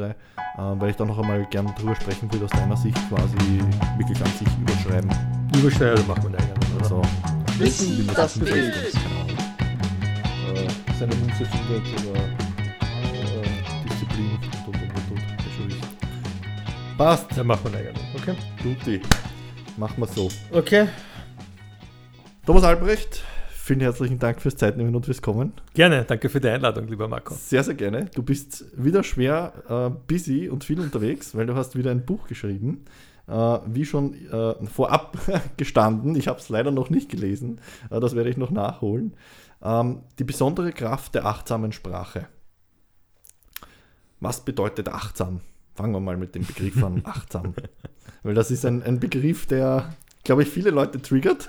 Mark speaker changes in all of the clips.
Speaker 1: äh, weil ich da noch einmal gerne drüber sprechen würde, aus deiner Sicht quasi wirklich an sich überschreiben.
Speaker 2: Überschreiben machen wir eigentlich, oder?
Speaker 1: Also,
Speaker 3: Wissen, das bewegt.
Speaker 1: äh, seine Münze findet oder äh, Disziplin und und und und. Passt,
Speaker 2: Ja, machen wir eigentlich, okay?
Speaker 1: Tuti. Machen wir so.
Speaker 2: Okay.
Speaker 1: Thomas Albrecht, vielen herzlichen Dank fürs Zeitnehmen und fürs Kommen.
Speaker 2: Gerne, danke für die Einladung, lieber Marco.
Speaker 1: Sehr, sehr gerne. Du bist wieder schwer äh, busy und viel unterwegs, weil du hast wieder ein Buch geschrieben. Äh, wie schon äh, vorab gestanden, ich habe es leider noch nicht gelesen, äh, das werde ich noch nachholen. Ähm, die besondere Kraft der achtsamen Sprache. Was bedeutet achtsam? Fangen wir mal mit dem Begriff an, achtsam. Weil das ist ein, ein Begriff, der, glaube ich, viele Leute triggert,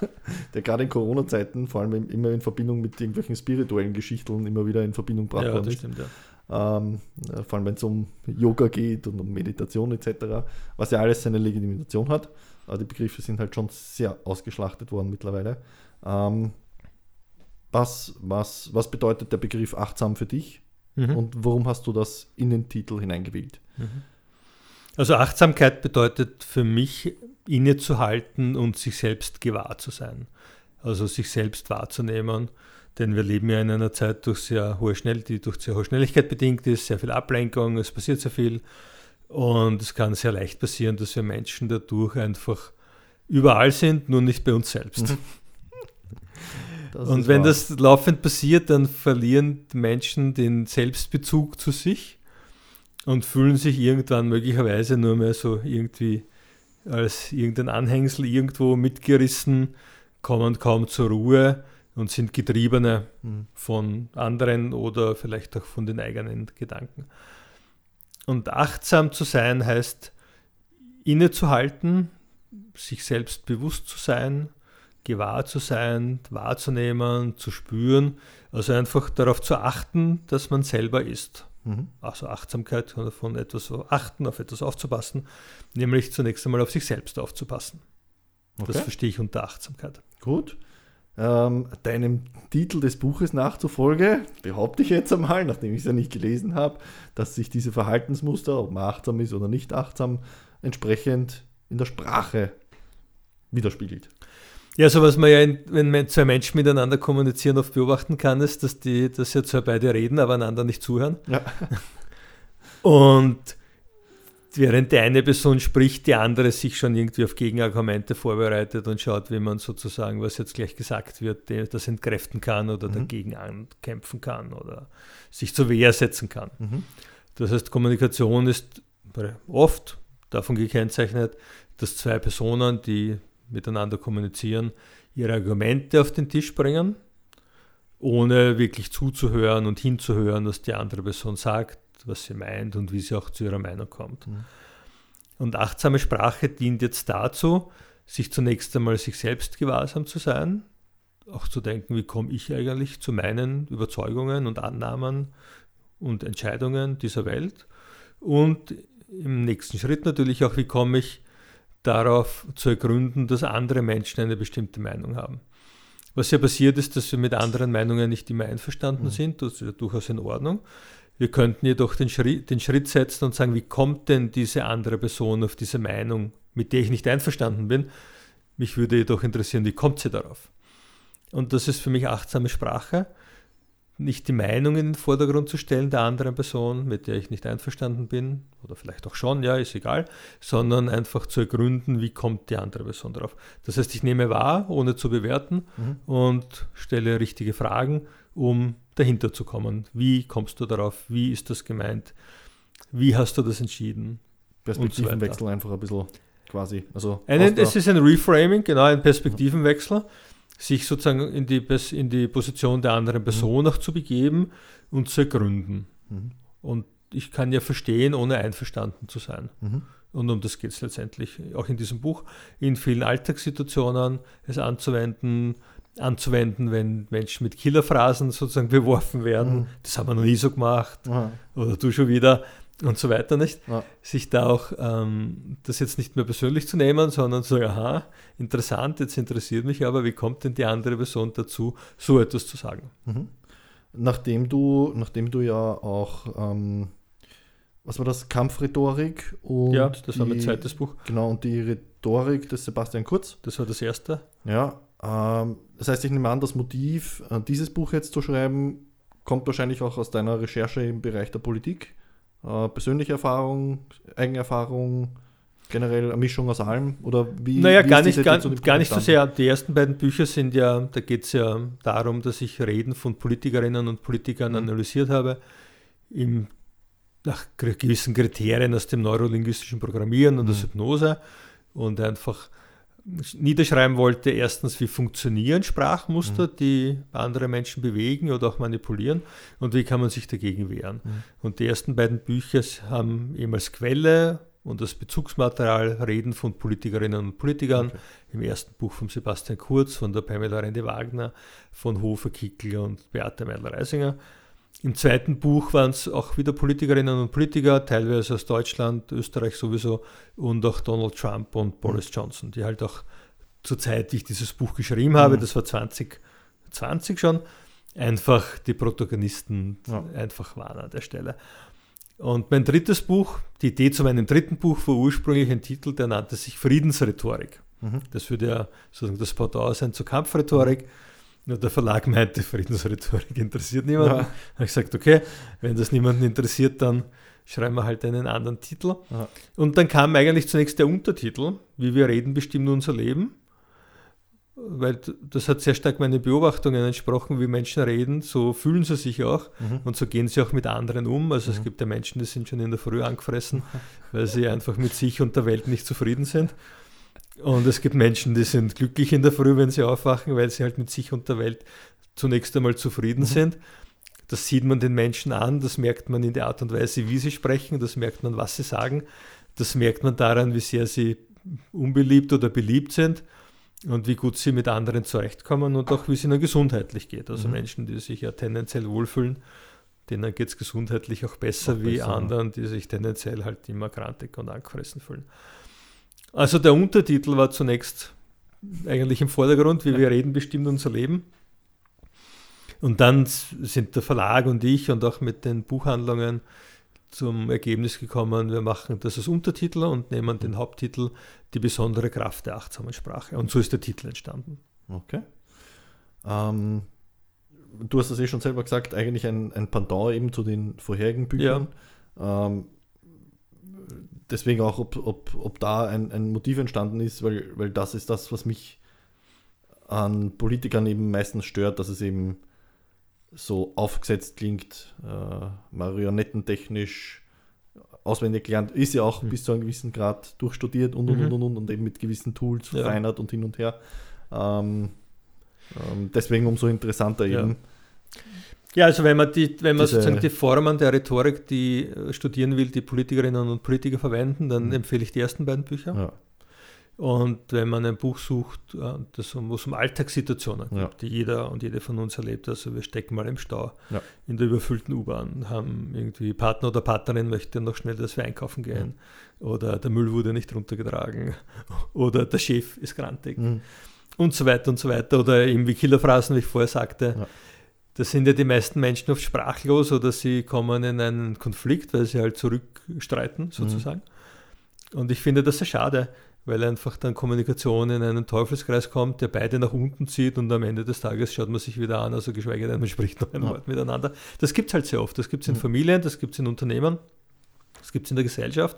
Speaker 1: der gerade in Corona-Zeiten, vor allem immer in Verbindung mit irgendwelchen spirituellen Geschichten, immer wieder in Verbindung gebracht
Speaker 2: Ja,
Speaker 1: worden
Speaker 2: stimmt, ja.
Speaker 1: Ähm, äh, vor allem wenn es um Yoga geht und um Meditation etc., was ja alles seine Legitimation hat. Aber die Begriffe sind halt schon sehr ausgeschlachtet worden mittlerweile. Ähm, was, was, was bedeutet der Begriff achtsam für dich
Speaker 2: Mhm.
Speaker 1: und warum hast du das in den Titel hineingewählt?
Speaker 2: Also Achtsamkeit bedeutet für mich, innezuhalten und sich selbst gewahr zu sein. Also sich selbst wahrzunehmen. Denn wir leben ja in einer Zeit, durch sehr hohe Schnell die durch sehr hohe Schnelligkeit bedingt ist, sehr viel Ablenkung, es passiert sehr viel. Und es kann sehr leicht passieren, dass wir Menschen dadurch einfach überall sind, nur nicht bei uns selbst.
Speaker 1: Das
Speaker 2: Und wenn
Speaker 1: wahr.
Speaker 2: das laufend passiert, dann verlieren die Menschen den Selbstbezug zu sich und fühlen sich irgendwann möglicherweise nur mehr so irgendwie als irgendein Anhängsel irgendwo mitgerissen, kommen kaum zur Ruhe und sind Getriebene
Speaker 1: Mhm.
Speaker 2: von anderen oder vielleicht auch von den eigenen Gedanken. Und achtsam zu sein heißt, innezuhalten, sich selbst bewusst zu sein, gewahr zu sein, wahrzunehmen, zu spüren, also einfach darauf zu achten, dass man selber ist.
Speaker 1: Mhm.
Speaker 2: Also Achtsamkeit von etwas so achten, auf etwas aufzupassen, nämlich zunächst einmal auf sich selbst aufzupassen. Das
Speaker 1: Okay.
Speaker 2: verstehe ich unter Achtsamkeit.
Speaker 1: Gut. Ähm, deinem Titel des Buches nachzufolge, behaupte ich jetzt einmal, nachdem ich es ja nicht gelesen habe, dass sich diese Verhaltensmuster, ob man achtsam ist oder nicht achtsam, entsprechend in der Sprache widerspiegelt.
Speaker 2: Ja, so was man ja, in, wenn man zwei Menschen miteinander kommunizieren, oft beobachten kann, ist, dass die, dass ja zwar beide reden, aber einander nicht zuhören.
Speaker 1: Ja.
Speaker 2: Und während die eine Person spricht, die andere sich schon irgendwie auf Gegenargumente vorbereitet und schaut, wie man sozusagen, was jetzt gleich gesagt wird, das entkräften kann oder
Speaker 1: Mhm.
Speaker 2: dagegen ankämpfen kann oder sich zur Wehr setzen kann.
Speaker 1: Mhm.
Speaker 2: Das heißt, Kommunikation ist oft davon gekennzeichnet, dass zwei Personen, die miteinander kommunizieren, ihre Argumente auf den Tisch bringen, ohne wirklich zuzuhören und hinzuhören, was die andere Person sagt, was sie meint und wie sie auch zu ihrer Meinung kommt.
Speaker 1: Mhm.
Speaker 2: Und achtsame Sprache dient jetzt dazu, sich zunächst einmal sich selbst gewahrsam zu sein, auch zu denken, wie komme ich eigentlich zu meinen Überzeugungen und Annahmen und Entscheidungen dieser Welt und im nächsten Schritt natürlich auch, wie komme ich darauf zu ergründen, dass andere Menschen eine bestimmte Meinung haben. Was ja passiert ist, dass wir mit anderen Meinungen nicht immer einverstanden
Speaker 1: Mhm.
Speaker 2: sind, das ist ja durchaus in Ordnung. Wir könnten jedoch den Schritt, den Schritt setzen und sagen, wie kommt denn diese andere Person auf diese Meinung, mit der ich nicht einverstanden bin? Mich würde jedoch interessieren, wie kommt sie darauf? Und das ist für mich achtsame Sprache, nicht die Meinung in den Vordergrund zu stellen der anderen Person, mit der ich nicht einverstanden bin, oder vielleicht auch schon, ja, ist egal, sondern einfach zu ergründen, wie kommt die andere Person darauf. Das heißt, ich nehme wahr, ohne zu bewerten
Speaker 1: Mhm.
Speaker 2: und stelle richtige Fragen, um dahinter zu kommen. Wie kommst du darauf? Wie ist das gemeint? Wie hast du das entschieden?
Speaker 1: Perspektivenwechsel einfach ein bisschen quasi. Also
Speaker 2: Eine,
Speaker 1: aus der-
Speaker 2: es ist ein Reframing, genau, ein Perspektivenwechsel, sich sozusagen in die, in die Position der anderen Person auch zu begeben und zu ergründen.
Speaker 1: Mhm.
Speaker 2: Und ich kann ja verstehen, ohne einverstanden zu sein.
Speaker 1: Mhm.
Speaker 2: Und um das geht es letztendlich auch in diesem Buch, in vielen Alltagssituationen es anzuwenden, anzuwenden, wenn Menschen mit Killerphrasen sozusagen beworfen werden.
Speaker 1: Mhm.
Speaker 2: Das haben wir noch nie so gemacht
Speaker 1: Aha.
Speaker 2: oder du schon wieder und so weiter, nicht?
Speaker 1: Ja.
Speaker 2: Sich da auch ähm, das jetzt nicht mehr persönlich zu nehmen, sondern zu sagen, aha, interessant, jetzt interessiert mich aber, wie kommt denn die andere Person dazu, so etwas zu sagen?
Speaker 1: Mhm. Nachdem du, nachdem du ja auch ähm, was war das? Kampfrhetorik und
Speaker 2: ja, das war mein zweites Buch.
Speaker 1: Genau, und die Rhetorik des Sebastian Kurz.
Speaker 2: Das war das erste.
Speaker 1: Ja, ähm, das heißt, ich nehme an, das Motiv, äh, dieses Buch jetzt zu schreiben, kommt wahrscheinlich auch aus deiner Recherche im Bereich der Politik. Äh, persönliche Erfahrung, Eigenerfahrung, generell eine Mischung aus allem? Oder wie?
Speaker 2: Naja,
Speaker 1: wie
Speaker 2: gar nicht, gar, gar nicht so sehr. Die ersten beiden Bücher sind ja, da geht es ja darum, dass ich Reden von Politikerinnen und Politikern
Speaker 1: Mhm.
Speaker 2: analysiert habe, im, nach gewissen Kriterien aus dem neurolinguistischen Programmieren und aus
Speaker 1: Mhm.
Speaker 2: Hypnose und einfach niederschreiben wollte, erstens, wie funktionieren Sprachmuster,
Speaker 1: Mhm.
Speaker 2: die andere Menschen bewegen oder auch manipulieren und wie kann man sich dagegen wehren.
Speaker 1: Mhm.
Speaker 2: Und die ersten beiden Bücher haben eben als Quelle und als Bezugsmaterial Reden von Politikerinnen und Politikern.
Speaker 1: Okay.
Speaker 2: Im ersten Buch von Sebastian Kurz, von der Pamela Rendi-Wagner, von Hofer Kickel und Beate Meidler-Reisinger. Im zweiten Buch waren es auch wieder Politikerinnen und Politiker, teilweise aus Deutschland, Österreich sowieso und auch Donald Trump und Boris Johnson, die halt auch zur Zeit, die ich dieses Buch geschrieben habe,
Speaker 1: Mhm.
Speaker 2: das war 2020 schon, einfach die Protagonisten
Speaker 1: Ja.
Speaker 2: einfach waren an der Stelle. Und mein drittes Buch, die Idee zu meinem dritten Buch war ursprünglich ein Titel, der nannte sich Friedensrhetorik.
Speaker 1: Mhm.
Speaker 2: Das würde ja sozusagen das Pendant sein zur Kampfrhetorik. Nur der Verlag meinte, Friedensrhetorik interessiert niemanden.
Speaker 1: Ja.
Speaker 2: Da habe ich gesagt, okay, wenn das niemanden interessiert, dann schreiben wir halt einen anderen Titel.
Speaker 1: Ja.
Speaker 2: Und dann kam eigentlich zunächst der Untertitel, wie wir reden, bestimmt unser Leben. Weil das hat sehr stark meine Beobachtungen entsprochen, wie Menschen reden, so fühlen sie sich auch
Speaker 1: Mhm.
Speaker 2: und so gehen sie auch mit anderen um. Also es
Speaker 1: Mhm.
Speaker 2: gibt ja Menschen, die sind schon in der Früh angefressen, weil sie einfach mit sich und der Welt nicht zufrieden sind. Und es gibt Menschen, die sind glücklich in der Früh, wenn sie aufwachen, weil sie halt mit sich und der Welt zunächst einmal zufrieden
Speaker 1: Mhm.
Speaker 2: sind. Das sieht man den Menschen an, das merkt man in der Art und Weise, wie sie sprechen, das merkt man, was sie sagen, das merkt man daran, wie sehr sie unbeliebt oder beliebt sind und wie gut sie mit anderen zurechtkommen und auch wie es ihnen gesundheitlich geht. Also
Speaker 1: Mhm.
Speaker 2: Menschen, die sich ja tendenziell wohlfühlen, denen geht es gesundheitlich auch besser
Speaker 1: Auch
Speaker 2: wie
Speaker 1: besser, ja.
Speaker 2: anderen, die sich tendenziell halt immer krantig und angefressen fühlen. Also der Untertitel war zunächst eigentlich im Vordergrund, wie wir reden, bestimmt unser Leben. Und dann sind der Verlag und ich und auch mit den Buchhandlungen zum Ergebnis gekommen, wir machen das als Untertitel und nehmen den Haupttitel Die besondere Kraft der achtsamen Sprache. Und so ist der Titel entstanden.
Speaker 1: Okay. Ähm, du hast es eh schon selber gesagt, eigentlich ein, ein Pendant eben zu den vorherigen Büchern. Ähm, deswegen auch, ob, ob, ob da ein, ein Motiv entstanden ist, weil, weil das ist das, was mich an Politikern eben meistens stört, dass es eben so aufgesetzt klingt, äh, marionettentechnisch, auswendig gelernt, ist ja auch
Speaker 2: Mhm.
Speaker 1: bis zu einem gewissen Grad durchstudiert und und
Speaker 2: Mhm.
Speaker 1: und und, und, und eben mit gewissen Tools
Speaker 2: Ja.
Speaker 1: verfeinert und hin und her. Ähm, ähm, deswegen umso interessanter
Speaker 2: Ja.
Speaker 1: eben.
Speaker 2: Ja, also wenn man, die, wenn man
Speaker 1: Diese-
Speaker 2: sozusagen die Formen der Rhetorik, die äh, studieren will, die Politikerinnen und Politiker verwenden, dann
Speaker 1: Mhm.
Speaker 2: empfehle ich die ersten beiden Bücher.
Speaker 1: Ja.
Speaker 2: Und wenn man ein Buch sucht, äh, das wo es um Alltagssituationen
Speaker 1: Ja.
Speaker 2: gibt, die jeder und jede von uns erlebt, also wir stecken mal im Stau
Speaker 1: Ja.
Speaker 2: in der überfüllten U-Bahn, haben irgendwie Partner oder Partnerin möchte noch schnell, dass wir einkaufen gehen oder der Müll wurde nicht runtergetragen oder der Chef ist grantig
Speaker 1: Mhm.
Speaker 2: und so weiter und so weiter oder eben wie Killerphrasen, wie ich vorher sagte.
Speaker 1: Ja.
Speaker 2: Da sind ja die meisten Menschen oft sprachlos oder sie kommen in einen Konflikt, weil sie halt zurückstreiten, sozusagen. Und ich finde das sehr schade, weil einfach dann Kommunikation in einen Teufelskreis kommt, der beide nach unten zieht und am Ende des Tages schaut man sich wieder an, also geschweige denn, man spricht noch ein
Speaker 1: Ja.
Speaker 2: Wort miteinander. Das gibt es halt sehr oft. Das gibt es in
Speaker 1: Mhm.
Speaker 2: Familien, das gibt es in Unternehmen, das gibt es in der Gesellschaft.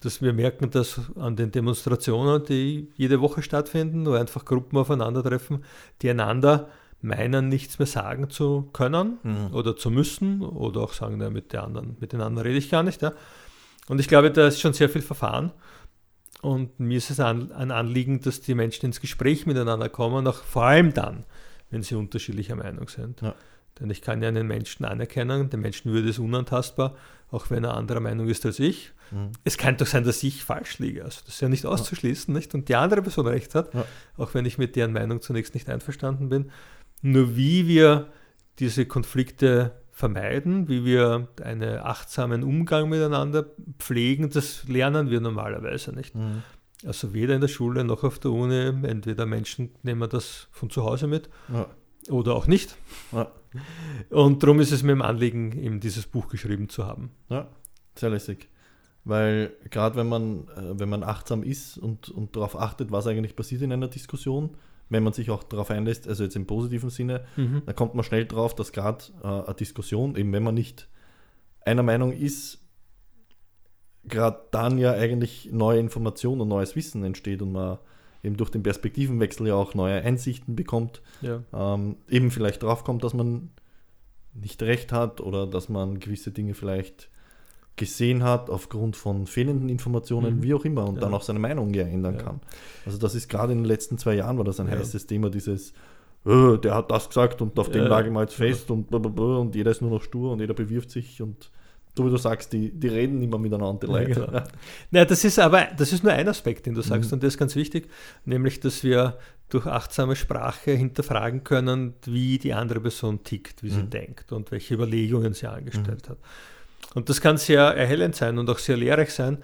Speaker 2: Dass wir merken das an den Demonstrationen, die jede Woche stattfinden, wo einfach Gruppen aufeinandertreffen, die einander meinen, nichts mehr sagen zu können
Speaker 1: Mhm.
Speaker 2: oder zu müssen oder auch sagen, na, mit, der anderen, mit den anderen rede ich gar nicht. Ja. Und ich glaube, da ist schon sehr viel Verfahren. Und mir ist es an, ein Anliegen, dass die Menschen ins Gespräch miteinander kommen, auch vor allem dann, wenn sie unterschiedlicher Meinung sind.
Speaker 1: Ja.
Speaker 2: Denn ich kann ja einen Menschen anerkennen, der Menschenwürde ist unantastbar, auch wenn er anderer Meinung ist als ich.
Speaker 1: Mhm.
Speaker 2: Es kann doch sein, dass ich falsch liege. Also das ist ja nicht auszuschließen, nicht? Und die andere Person recht hat,
Speaker 1: Ja.
Speaker 2: auch wenn ich mit deren Meinung zunächst nicht einverstanden bin. Nur wie wir diese Konflikte vermeiden, wie wir einen achtsamen Umgang miteinander pflegen, das lernen wir normalerweise nicht.
Speaker 1: Mhm.
Speaker 2: Also weder in der Schule noch auf der Uni. Entweder Menschen nehmen das von zu Hause mit
Speaker 1: Ja.
Speaker 2: oder auch nicht.
Speaker 1: Ja.
Speaker 2: Und darum ist es mir im Anliegen, eben dieses Buch geschrieben zu haben.
Speaker 1: Ja. Sehr lässig. Weil gerade wenn man, äh, wenn man achtsam ist und, und darauf achtet, was eigentlich passiert in einer Diskussion, wenn man sich auch darauf einlässt, also jetzt im positiven Sinne,
Speaker 2: Mhm.
Speaker 1: dann kommt man schnell drauf, dass gerade äh, eine Diskussion, eben wenn man nicht einer Meinung ist, gerade dann ja eigentlich neue Informationen und neues Wissen entsteht und man eben durch den Perspektivenwechsel ja auch neue Einsichten bekommt,
Speaker 2: Ja.
Speaker 1: ähm, eben vielleicht draufkommt, dass man nicht recht hat oder dass man gewisse Dinge vielleicht gesehen hat aufgrund von fehlenden Informationen,
Speaker 2: Mhm.
Speaker 1: wie auch immer, und
Speaker 2: Ja.
Speaker 1: dann auch seine Meinung ja ändern
Speaker 2: Ja.
Speaker 1: kann. Also das ist gerade in den letzten zwei Jahren war das ein
Speaker 2: Ja.
Speaker 1: heißes Thema, dieses äh, der hat das gesagt und auf dem lage ich mal jetzt fest und blablabla und jeder ist nur noch stur und jeder bewirft sich und so wie du sagst, die, die reden immer miteinander, die
Speaker 2: Ja, genau. Naja, das ist aber, das ist nur ein Aspekt, den du sagst,
Speaker 1: Mhm.
Speaker 2: und das ist ganz wichtig, nämlich, dass wir durch achtsame Sprache hinterfragen können, wie die andere Person tickt, wie sie
Speaker 1: Mhm.
Speaker 2: denkt und welche Überlegungen sie angestellt hat. Und das kann sehr erhellend sein und auch sehr lehrreich sein,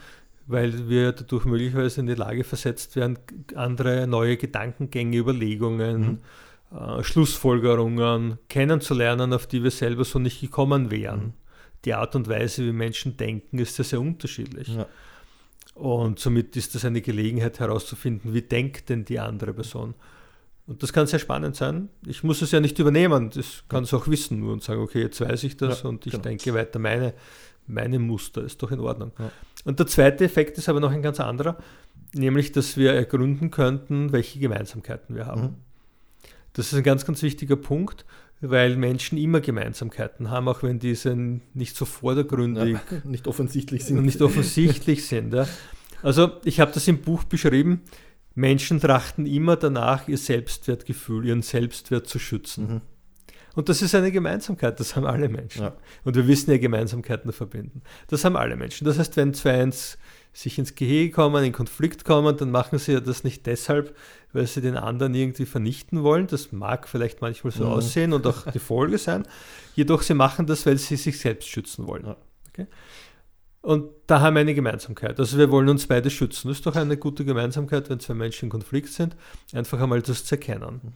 Speaker 2: weil wir dadurch möglicherweise in die Lage versetzt werden, andere neue Gedankengänge, Überlegungen, äh, Schlussfolgerungen kennenzulernen, auf die wir selber so nicht gekommen wären.
Speaker 1: Mhm.
Speaker 2: Die Art und Weise, wie Menschen denken, ist ja sehr unterschiedlich.
Speaker 1: Ja.
Speaker 2: Und somit ist das eine Gelegenheit herauszufinden, wie denkt denn die andere Person. Und das kann sehr spannend sein. Ich muss es ja nicht übernehmen, das kann es auch wissen nur und sagen, okay, jetzt weiß ich das
Speaker 1: Ja,
Speaker 2: und ich
Speaker 1: genau.
Speaker 2: denke weiter, meine, meine Muster ist doch in Ordnung.
Speaker 1: Ja.
Speaker 2: Und der zweite Effekt ist aber noch ein ganz anderer, nämlich, dass wir ergründen könnten, welche Gemeinsamkeiten wir haben.
Speaker 1: Mhm.
Speaker 2: Das ist ein ganz, ganz wichtiger Punkt, weil Menschen immer Gemeinsamkeiten haben, auch wenn diese nicht so vordergründig
Speaker 1: Ja, nicht offensichtlich sind.
Speaker 2: nicht offensichtlich sind. Ja. Also ich habe das im Buch beschrieben. Menschen trachten immer danach, ihr Selbstwertgefühl, ihren Selbstwert zu schützen.
Speaker 1: Mhm.
Speaker 2: Und das ist eine Gemeinsamkeit, das haben alle Menschen.
Speaker 1: Ja.
Speaker 2: Und wir wissen ja, Gemeinsamkeiten verbinden. Das haben alle Menschen. Das heißt, wenn zwei ins, sich ins Gehege kommen, in Konflikt kommen, dann machen sie ja das nicht deshalb, weil sie den anderen irgendwie vernichten wollen. Das mag vielleicht manchmal so
Speaker 1: Mhm.
Speaker 2: aussehen und auch die Folge sein. Jedoch sie machen das, weil sie sich selbst schützen wollen. Okay? Und da haben wir eine Gemeinsamkeit. Also wir wollen uns beide schützen. Das ist doch eine gute Gemeinsamkeit, wenn zwei Menschen in Konflikt sind, einfach einmal das zu erkennen.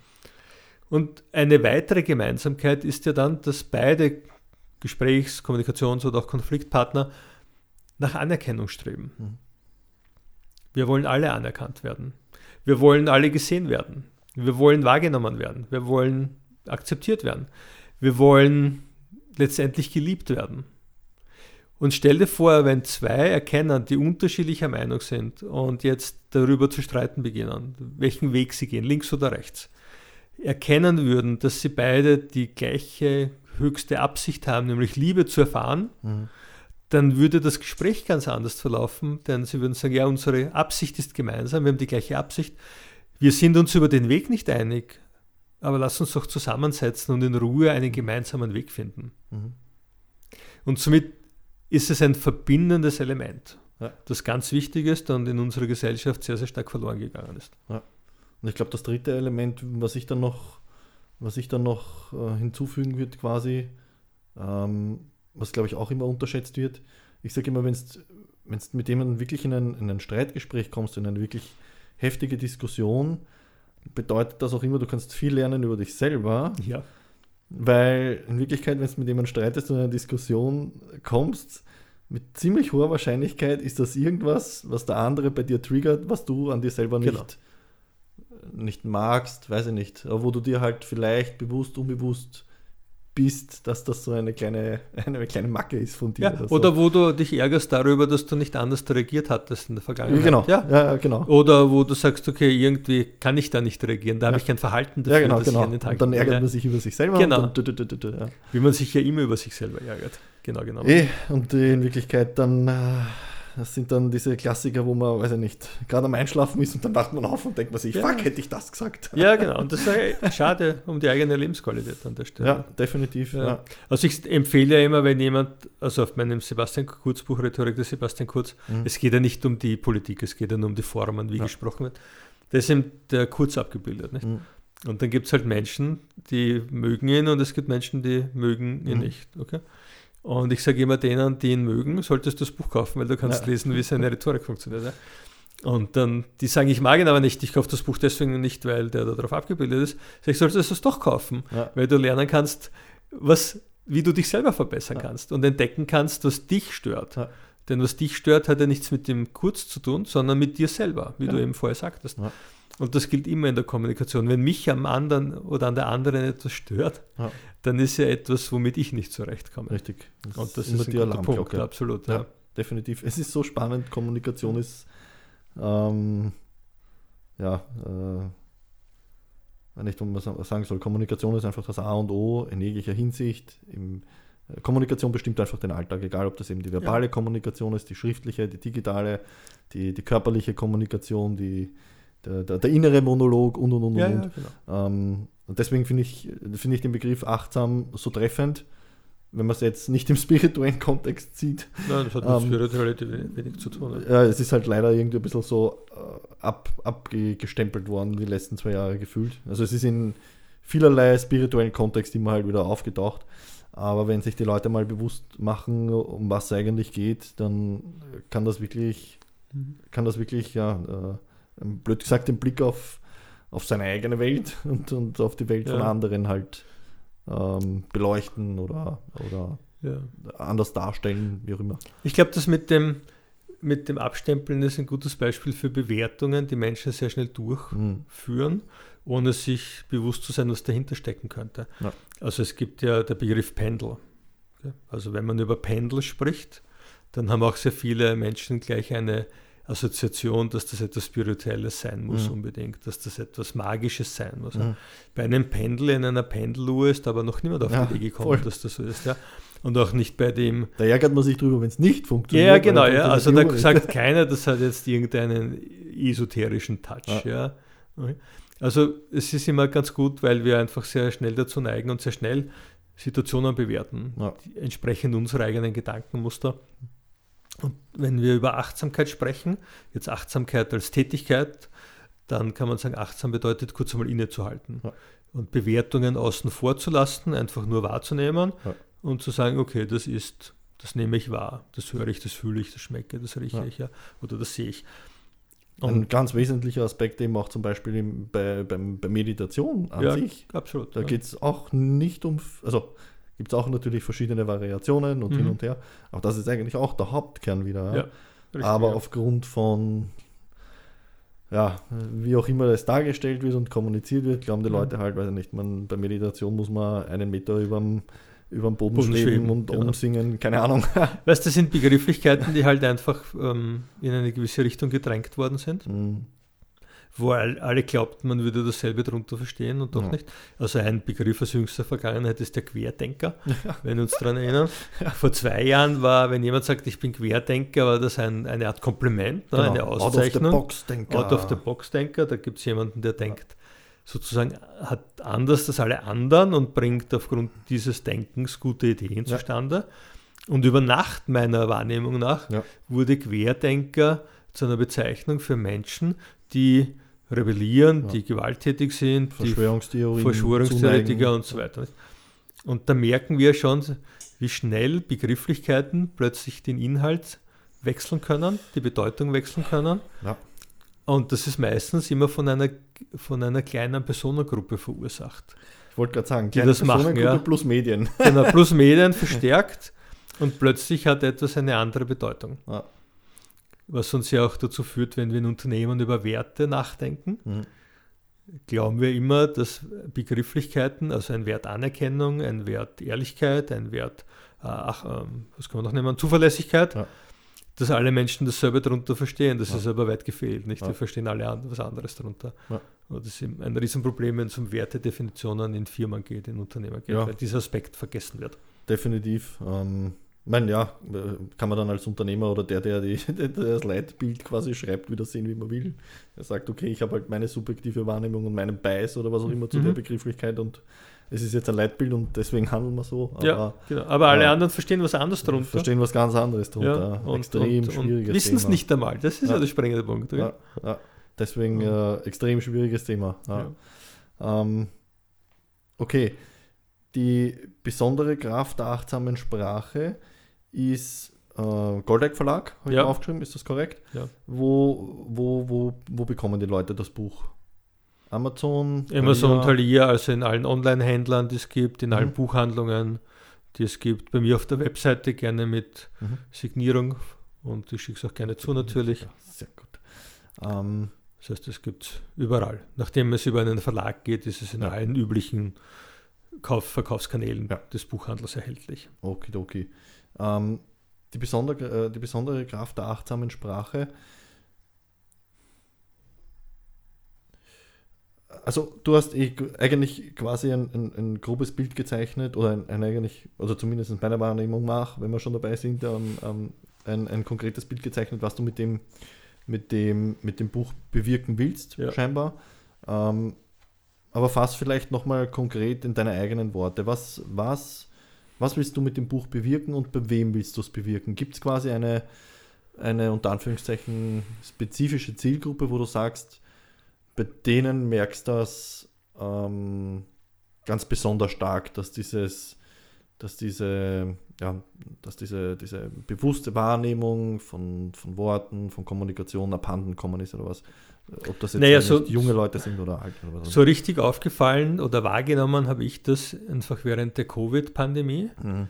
Speaker 2: Und eine weitere Gemeinsamkeit ist ja dann, dass beide Gesprächs-, Kommunikations- oder auch Konfliktpartner nach Anerkennung streben.
Speaker 1: Mhm.
Speaker 2: Wir wollen alle anerkannt werden. Wir wollen alle gesehen werden. Wir wollen wahrgenommen werden. Wir wollen akzeptiert werden. Wir wollen letztendlich geliebt werden. Und stell dir vor, wenn zwei erkennen, die unterschiedlicher Meinung sind und jetzt darüber zu streiten beginnen, welchen Weg sie gehen, links oder rechts, erkennen würden, dass sie beide die gleiche höchste Absicht haben, nämlich Liebe zu erfahren,
Speaker 1: Mhm.
Speaker 2: dann würde das Gespräch ganz anders verlaufen, denn sie würden sagen, ja, unsere Absicht ist gemeinsam, wir haben die gleiche Absicht, wir sind uns über den Weg nicht einig, aber lass uns doch zusammensetzen und in Ruhe einen gemeinsamen Weg finden.
Speaker 1: Mhm.
Speaker 2: Und somit ist es ein verbindendes Element,
Speaker 1: Ja.
Speaker 2: das ganz wichtig ist und in unserer Gesellschaft sehr, sehr stark verloren gegangen ist.
Speaker 1: Und ich glaube, das dritte Element, was ich dann noch, was ich dann noch äh, hinzufügen würde, quasi, ähm, was glaube ich auch immer unterschätzt wird, ich sage immer, wenn du mit jemandem wirklich in ein, in ein Streitgespräch kommst, in eine wirklich heftige Diskussion, bedeutet das auch immer, du kannst viel lernen über dich selber,
Speaker 2: Ja.
Speaker 1: Weil in Wirklichkeit, wenn du mit jemandem streitest und in eine Diskussion kommst, mit ziemlich hoher Wahrscheinlichkeit ist das irgendwas, was der andere bei dir triggert, was du an dir selber nicht,
Speaker 2: Genau.
Speaker 1: nicht magst, weiß ich nicht, aber wo du dir halt vielleicht bewusst, unbewusst bist, dass das so eine kleine, eine kleine Macke ist von dir.
Speaker 2: Ja,
Speaker 1: so.
Speaker 2: oder wo du dich ärgerst darüber, dass du nicht anders reagiert hattest in der
Speaker 1: ja,
Speaker 2: Vergangenheit.
Speaker 1: genau,
Speaker 2: Ja.
Speaker 1: ja, ja, genau.
Speaker 2: Oder wo du sagst, okay, irgendwie kann ich da nicht reagieren, da habe
Speaker 1: Ja.
Speaker 2: ich kein Verhalten
Speaker 1: Ja,
Speaker 2: dafür,
Speaker 1: genau,
Speaker 2: das
Speaker 1: genau.
Speaker 2: ich an den Tag
Speaker 1: Und dann ärgert
Speaker 2: Ja.
Speaker 1: man sich über sich selber.
Speaker 2: Genau.
Speaker 1: Dann, ja.
Speaker 2: Wie man sich ja immer über sich selber ärgert. Genau, genau.
Speaker 1: Eh, und in Wirklichkeit dann, äh, das sind dann diese Klassiker, wo man, weiß ich nicht, gerade am Einschlafen ist und dann wacht man auf und denkt man sich,
Speaker 2: Ja.
Speaker 1: fuck, hätte ich das gesagt.
Speaker 2: Ja, genau. Und das ist ja schade um die eigene Lebensqualität an der Stelle.
Speaker 1: Ja, definitiv.
Speaker 2: Ja.
Speaker 1: Ja.
Speaker 2: Also ich empfehle ja immer, wenn jemand, also auf meinem Sebastian Kurz Buch Rhetorik des Sebastian Kurz,
Speaker 1: Mhm.
Speaker 2: es geht ja nicht um die Politik, es geht ja nur um die Formen, wie gesprochen wird. Da ist eben der Kurz abgebildet. Nicht?
Speaker 1: Mhm.
Speaker 2: Und dann gibt es halt Menschen, die mögen ihn und es gibt Menschen, die mögen ihn
Speaker 1: Mhm.
Speaker 2: nicht. Okay? Und ich sage immer denen, die ihn mögen, solltest du das Buch kaufen, weil du kannst
Speaker 1: Ja.
Speaker 2: lesen, wie seine Rhetorik funktioniert. Ja? Und dann, die sagen, ich mag ihn aber nicht, ich kaufe das Buch deswegen nicht, weil der darauf abgebildet ist. Sag ich, solltest du es doch kaufen,
Speaker 1: Ja.
Speaker 2: weil du lernen kannst, was, wie du dich selber verbessern kannst und entdecken kannst, was dich stört. Denn was dich stört, hat ja nichts mit dem Kurz zu tun, sondern mit dir selber, wie du eben vorher sagtest. Und das gilt immer in der Kommunikation. Wenn mich am anderen oder an der anderen etwas stört,
Speaker 1: Ja.
Speaker 2: Dann ist ja etwas, womit ich nicht zurechtkomme.
Speaker 1: Richtig.
Speaker 2: Und das
Speaker 1: immer
Speaker 2: ist ein
Speaker 1: die
Speaker 2: guter Punkt, absolut.
Speaker 1: Ja.
Speaker 2: Ja.
Speaker 1: Definitiv. Es ist so spannend. Kommunikation ist, ähm, ja, äh, nicht, was man sa- sagen soll. Kommunikation ist einfach das A und O in jeglicher Hinsicht. Im, äh, Kommunikation bestimmt einfach den Alltag, egal ob das eben die verbale Kommunikation ist, die schriftliche, die digitale, die, die körperliche Kommunikation, die, der, der, der innere Monolog und und und
Speaker 2: Ja,
Speaker 1: und.
Speaker 2: ja, genau.
Speaker 1: Ähm, und deswegen finde ich, finde ich den Begriff achtsam so treffend, wenn man es jetzt nicht im spirituellen Kontext sieht.
Speaker 2: Nein, das hat mit
Speaker 1: Ähm,
Speaker 2: Spiritualität wenig, zu tun. Ja.
Speaker 1: Ja, es ist halt leider irgendwie ein bisschen so äh, ab, abgestempelt worden die letzten zwei Jahre gefühlt. Also es ist in vielerlei spirituellen Kontext immer halt wieder aufgetaucht. Aber wenn sich die Leute mal bewusst machen, um was es eigentlich geht, dann kann das wirklich,
Speaker 2: Mhm.
Speaker 1: kann das wirklich, ja, äh, blöd gesagt, den Blick auf, auf seine eigene Welt und, und auf die Welt von
Speaker 2: Ja.
Speaker 1: anderen halt ähm, beleuchten oder, oder
Speaker 2: Ja.
Speaker 1: anders darstellen, wie auch immer.
Speaker 2: Ich glaube, das mit dem, mit dem Abstempeln ist ein gutes Beispiel für Bewertungen, die Menschen sehr schnell durchführen,
Speaker 1: Mhm.
Speaker 2: ohne sich bewusst zu sein, was dahinter stecken könnte.
Speaker 1: Ja.
Speaker 2: Also es gibt ja der Begriff Pendel. Also wenn man über Pendel spricht, dann haben auch sehr viele Menschen gleich eine Assoziation, dass das etwas Spirituelles sein muss
Speaker 1: Mhm.
Speaker 2: unbedingt, dass das etwas Magisches sein muss.
Speaker 1: Mhm.
Speaker 2: Bei einem Pendel in einer Pendeluhr ist aber noch niemand auf
Speaker 1: Ja,
Speaker 2: die Idee gekommen,
Speaker 1: voll.
Speaker 2: dass das so ist. Ja? Und auch nicht bei dem
Speaker 1: Da ärgert man sich drüber, wenn es nicht funktioniert.
Speaker 2: ja, genau, ja. Also da sagt keiner, das hat jetzt irgendeinen esoterischen Touch, ja. Okay. Also es ist immer ganz gut, weil wir einfach sehr schnell dazu neigen und sehr schnell Situationen bewerten,
Speaker 1: Ja.
Speaker 2: entsprechend unserer eigenen Gedankenmuster. Und wenn wir über Achtsamkeit sprechen, jetzt Achtsamkeit als Tätigkeit, dann kann man sagen, achtsam bedeutet kurz einmal innezuhalten
Speaker 1: Ja.
Speaker 2: und Bewertungen außen vor zu lassen, einfach nur wahrzunehmen
Speaker 1: Ja.
Speaker 2: und zu sagen, okay, das ist, das nehme ich wahr, das höre ich, das fühle ich, das schmecke, das rieche
Speaker 1: Ja.
Speaker 2: ich ja, oder das sehe ich.
Speaker 1: Ein ganz wesentlicher Aspekt eben auch zum Beispiel bei, beim, bei Meditation an
Speaker 2: ja,
Speaker 1: sich.
Speaker 2: absolut.
Speaker 1: Da geht es auch nicht um, also gibt es auch natürlich verschiedene Variationen und hin
Speaker 2: Mhm.
Speaker 1: und her. Aber das ist eigentlich auch der Hauptkern wieder. Ja.
Speaker 2: Richtig,
Speaker 1: Aber
Speaker 2: ja.
Speaker 1: aufgrund von, ja, wie auch immer das dargestellt wird und kommuniziert wird, glauben die
Speaker 2: Ja.
Speaker 1: Leute halt, weiß ich nicht, man, bei Meditation muss man einen Meter über dem Boden,
Speaker 2: Boden
Speaker 1: schweben,
Speaker 2: schweben,
Speaker 1: und
Speaker 2: genau.
Speaker 1: umsingen, keine Ahnung.
Speaker 2: Weißt du, das sind Begrifflichkeiten, die halt einfach ähm, in eine gewisse Richtung gedrängt worden sind,
Speaker 1: Mhm.
Speaker 2: Wo all, alle glaubten, man würde dasselbe darunter verstehen und doch
Speaker 1: Ja.
Speaker 2: nicht. Also ein Begriff aus jüngster Vergangenheit ist der Querdenker, wenn wir uns daran erinnern. Vor zwei Jahren war, wenn jemand sagt, ich bin Querdenker, war das ein, eine Art Kompliment, ne, eine
Speaker 1: Genau.
Speaker 2: Auszeichnung.
Speaker 1: Out of the box, Denker.
Speaker 2: Out of the Box Denker, da gibt es jemanden, der denkt sozusagen, hat anders als alle anderen und bringt aufgrund dieses Denkens gute Ideen zustande. Und über Nacht, meiner Wahrnehmung nach, wurde Querdenker zu einer Bezeichnung für Menschen, die rebellieren,
Speaker 1: Ja.
Speaker 2: die gewalttätig sind, die
Speaker 1: Verschwörungstheorien.
Speaker 2: Verschwörungstheoretiker und so weiter. Und da merken wir schon, wie schnell Begrifflichkeiten plötzlich den Inhalt wechseln können, die Bedeutung wechseln können.
Speaker 1: Ja.
Speaker 2: Und das ist meistens immer von einer, von einer kleinen Personengruppe verursacht.
Speaker 1: Ich wollte gerade sagen,
Speaker 2: Die das machen, ja.
Speaker 1: plus Medien.
Speaker 2: Genau, plus Medien verstärkt und plötzlich hat etwas eine andere Bedeutung.
Speaker 1: Ja.
Speaker 2: Was uns ja auch dazu führt, wenn wir in Unternehmen über Werte nachdenken,
Speaker 1: Mhm.
Speaker 2: glauben wir immer, dass Begrifflichkeiten, also ein Wert Anerkennung, ein Wert Ehrlichkeit, ein Wert, äh, ach, ähm, was kann man noch nehmen, Zuverlässigkeit,
Speaker 1: Ja.
Speaker 2: dass alle Menschen dasselbe darunter verstehen. Das
Speaker 1: Ja.
Speaker 2: ist aber weit gefehlt. Nicht?
Speaker 1: Ja.
Speaker 2: Wir verstehen alle an, was anderes darunter. Das ist ein Riesenproblem, wenn es um Wertedefinitionen in Firmen geht, in Unternehmen geht, weil dieser Aspekt vergessen wird.
Speaker 1: Definitiv. Ähm, ich meine, ja, äh, kann man dann als Unternehmer oder der, der, die, der das Leitbild quasi schreibt, wieder sehen, wie man will. Er sagt, okay, ich habe halt meine subjektive Wahrnehmung und meinen Bias oder was auch immer zu
Speaker 2: Mhm.
Speaker 1: der Begrifflichkeit und es ist jetzt ein Leitbild und deswegen handeln wir so. Aber
Speaker 2: ja, genau. Aber alle
Speaker 1: ja.
Speaker 2: anderen verstehen was anderes darunter.
Speaker 1: verstehen was ganz anderes drunter.
Speaker 2: Ja, und,
Speaker 1: Extrem
Speaker 2: und,
Speaker 1: schwieriges
Speaker 2: und wissen es nicht einmal. Das ist ja,
Speaker 1: Ja.
Speaker 2: der springende Punkt. oder?
Speaker 1: Ja. Deswegen äh, extrem schwieriges Thema. Ähm, okay. Die besondere Kraft der achtsamen Sprache ist äh, Goldeck Verlag, habe ich
Speaker 2: Ja.
Speaker 1: aufgeschrieben, ist das korrekt?
Speaker 2: Ja.
Speaker 1: Wo, wo, wo, wo bekommen die Leute das Buch? Amazon?
Speaker 2: Amazon,
Speaker 1: Thalia?
Speaker 2: Also in allen Online-Händlern, die es gibt, in allen
Speaker 1: Mhm.
Speaker 2: Buchhandlungen, die es gibt. Bei mir auf der Webseite gerne mit
Speaker 1: Mhm.
Speaker 2: Signierung und ich schicke es auch gerne zu natürlich.
Speaker 1: Ja, sehr gut. Ähm,
Speaker 2: Das heißt, es gibt es überall. Nachdem es über einen Verlag geht, ist es in
Speaker 1: Ja.
Speaker 2: allen üblichen Kauf Verkaufskanälen
Speaker 1: Ja.
Speaker 2: des Buchhandels erhältlich.
Speaker 1: Okidoki. Ähm, die, besondere, äh, die besondere Kraft der achtsamen Sprache. Also du hast eh eigentlich quasi ein, ein, ein grobes Bild gezeichnet oder ein, ein eigentlich, also zumindest in meiner Wahrnehmung nach, wenn wir schon dabei sind, ähm, ähm, ein, ein konkretes Bild gezeichnet, was du mit dem, mit dem, mit dem Buch bewirken willst,
Speaker 2: Ja.
Speaker 1: scheinbar. Ähm, aber fass vielleicht nochmal konkret in deine eigenen Worte. Was, was, was willst du mit dem Buch bewirken und bei wem willst du es bewirken? Gibt es quasi eine, eine unter Anführungszeichen spezifische Zielgruppe, wo du sagst, bei denen merkst du das ähm, ganz besonders stark, dass dieses, dass diese, ja, dass diese, diese bewusste Wahrnehmung von, von Worten, von Kommunikation abhanden kommen ist oder was? Ob das jetzt
Speaker 2: Naja, so-
Speaker 1: junge Leute sind oder alt oder was?
Speaker 2: So richtig aufgefallen oder wahrgenommen habe ich das einfach während der Covid-Pandemie,
Speaker 1: Mhm.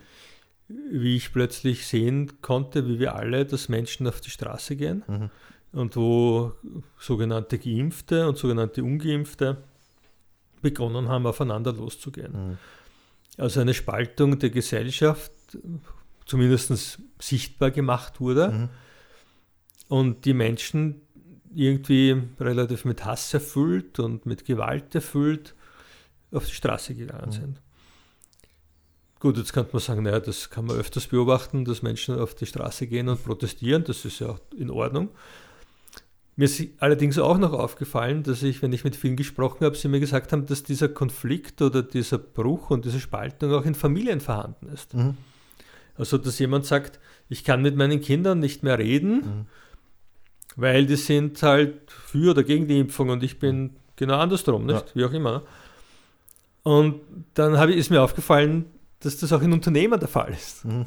Speaker 2: wie ich plötzlich sehen konnte, wie wir alle, dass Menschen auf die Straße gehen
Speaker 1: Mhm.
Speaker 2: und wo sogenannte Geimpfte und sogenannte Ungeimpfte begonnen haben, aufeinander loszugehen.
Speaker 1: Mhm.
Speaker 2: Also eine Spaltung der Gesellschaft zumindest sichtbar gemacht wurde
Speaker 1: Mhm.
Speaker 2: und die Menschen irgendwie relativ mit Hass erfüllt und mit Gewalt erfüllt auf die Straße gegangen
Speaker 1: Mhm.
Speaker 2: sind. Gut, jetzt könnte man sagen, naja, das kann man öfters beobachten, dass Menschen auf die Straße gehen und protestieren, das ist ja auch in Ordnung. Mir ist allerdings auch noch aufgefallen, dass ich, wenn ich mit vielen gesprochen habe, sie mir gesagt haben, dass dieser Konflikt oder dieser Bruch und diese Spaltung auch in Familien vorhanden ist.
Speaker 1: Mhm.
Speaker 2: Also, dass jemand sagt, ich kann mit meinen Kindern nicht mehr reden,
Speaker 1: Mhm.
Speaker 2: Weil die sind halt für oder gegen die Impfung und ich bin genau andersrum, nicht? Wie auch immer. Und dann habe ich, ist mir aufgefallen, dass das auch in Unternehmen der Fall ist.
Speaker 1: Mhm.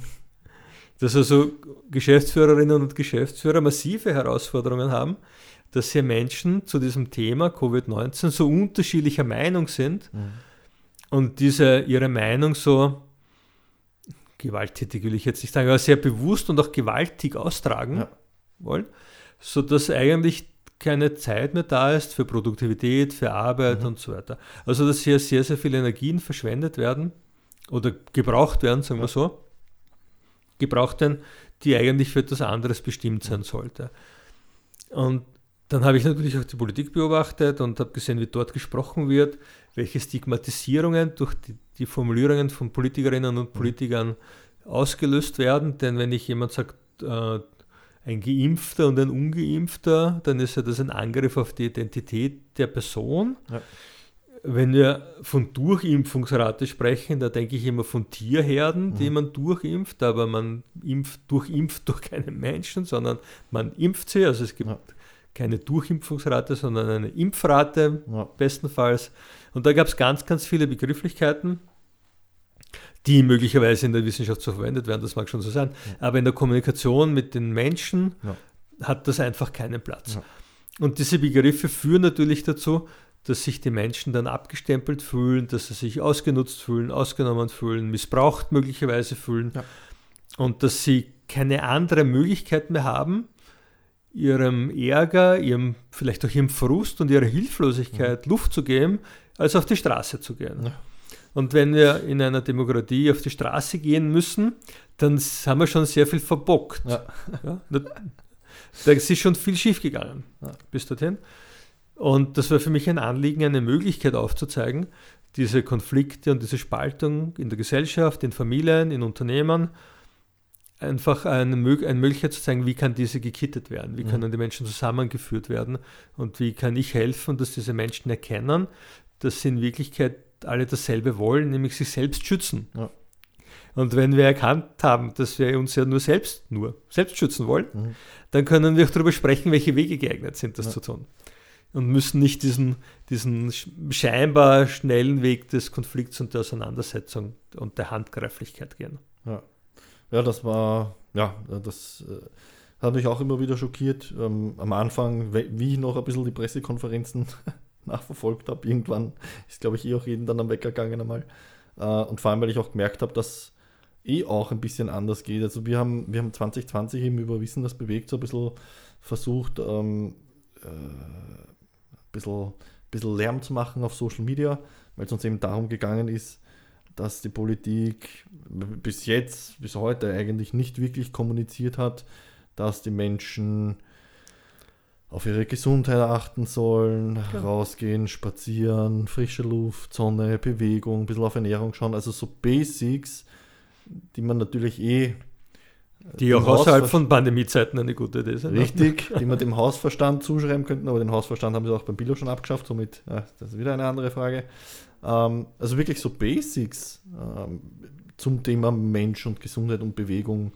Speaker 2: Dass also Geschäftsführerinnen und Geschäftsführer massive Herausforderungen haben, dass hier Menschen zu diesem Thema Covid-19 so unterschiedlicher Meinung sind
Speaker 1: Mhm.
Speaker 2: und diese ihre Meinung so gewalttätig will ich jetzt nicht sagen, aber sehr bewusst und auch gewaltig austragen
Speaker 1: Ja.
Speaker 2: wollen, sodass eigentlich keine Zeit mehr da ist für Produktivität, für Arbeit
Speaker 1: Mhm.
Speaker 2: und so weiter. Also dass hier sehr, sehr viele Energien verschwendet werden oder gebraucht werden, sagen wir so, gebraucht werden, die eigentlich für etwas anderes bestimmt sein sollte. Und dann habe ich natürlich auch die Politik beobachtet und habe gesehen, wie dort gesprochen wird, welche Stigmatisierungen durch die, die Formulierungen von Politikerinnen und Politikern ausgelöst werden. Denn wenn ich jemand sagt, äh, ein Geimpfter und ein Ungeimpfter, dann ist ja das ein Angriff auf die Identität der Person.
Speaker 1: Ja.
Speaker 2: Wenn wir von Durchimpfungsrate sprechen, da denke ich immer von Tierherden, die
Speaker 1: Mhm.
Speaker 2: man durchimpft, aber man impft, durchimpft durch keinen Menschen, sondern man impft sie. Also es gibt
Speaker 1: Ja.
Speaker 2: keine Durchimpfungsrate, sondern eine Impfrate
Speaker 1: Ja.
Speaker 2: bestenfalls. Und da gab es ganz, ganz viele Begrifflichkeiten, die möglicherweise in der Wissenschaft so verwendet werden, das mag schon so sein. Aber in der Kommunikation mit den Menschen
Speaker 1: Ja.
Speaker 2: hat das einfach keinen Platz.
Speaker 1: Ja.
Speaker 2: Und diese Begriffe führen natürlich dazu, dass sich die Menschen dann abgestempelt fühlen, dass sie sich ausgenutzt fühlen, ausgenommen fühlen, missbraucht möglicherweise fühlen
Speaker 1: Ja.
Speaker 2: und dass sie keine andere Möglichkeit mehr haben, ihrem Ärger, ihrem, vielleicht auch ihrem Frust und ihrer Hilflosigkeit Luft zu geben, als auf die Straße zu gehen.
Speaker 1: Ja.
Speaker 2: Und wenn wir in einer Demokratie auf die Straße gehen müssen, dann haben wir schon sehr viel verbockt.
Speaker 1: Ja.
Speaker 2: Ja, da, ist schon viel schiefgegangen
Speaker 1: Ja.
Speaker 2: bis dorthin. Und das war für mich ein Anliegen, eine Möglichkeit aufzuzeigen, diese Konflikte und diese Spaltung in der Gesellschaft, in Familien, in Unternehmen, einfach eine, eine Möglichkeit zu zeigen, wie kann diese gekittet werden, wie
Speaker 1: Mhm.
Speaker 2: können die Menschen zusammengeführt werden und wie kann ich helfen, dass diese Menschen erkennen, dass sie in Wirklichkeit alle dasselbe wollen, nämlich sich selbst schützen.
Speaker 1: Ja.
Speaker 2: Und wenn wir erkannt haben, dass wir uns ja nur selbst, nur selbst schützen wollen,
Speaker 1: Mhm.
Speaker 2: dann können wir auch darüber sprechen, welche Wege geeignet sind, das
Speaker 1: Ja.
Speaker 2: zu tun. Und müssen nicht diesen, diesen sch- scheinbar schnellen Weg des Konflikts und der Auseinandersetzung und der Handgreiflichkeit gehen.
Speaker 1: Ja. ja, das war, ja, das äh, hat mich auch immer wieder schockiert. Ähm, am Anfang, wie ich noch ein bisschen die Pressekonferenzen nachverfolgt habe, irgendwann ist, glaube ich, eh auch jeden dann am Wecker gegangen einmal. Äh, und vor allem, weil ich auch gemerkt habe, dass eh auch ein bisschen anders geht. Also wir haben, wir haben 2020 eben über Wissen, das bewegt, so ein bisschen versucht, ähm, äh, ein bisschen, bisschen Lärm zu machen auf Social Media, weil es uns eben darum gegangen ist, dass die Politik bis jetzt, bis heute eigentlich nicht wirklich kommuniziert hat, dass die Menschen auf ihre Gesundheit achten sollen,
Speaker 2: Ja.
Speaker 1: rausgehen, spazieren, frische Luft, Sonne, Bewegung, ein bisschen auf Ernährung schauen. Also so Basics, die man natürlich eh
Speaker 2: Die
Speaker 1: dem
Speaker 2: auch außerhalb von Pandemiezeiten eine gute Idee sind. ne?
Speaker 1: Richtig, die man dem Hausverstand zuschreiben könnten, aber den Hausverstand haben sie auch beim Bilo schon abgeschafft, somit, ja, das ist wieder eine andere Frage. Ähm, also wirklich so Basics ähm, zum Thema Mensch und Gesundheit und Bewegung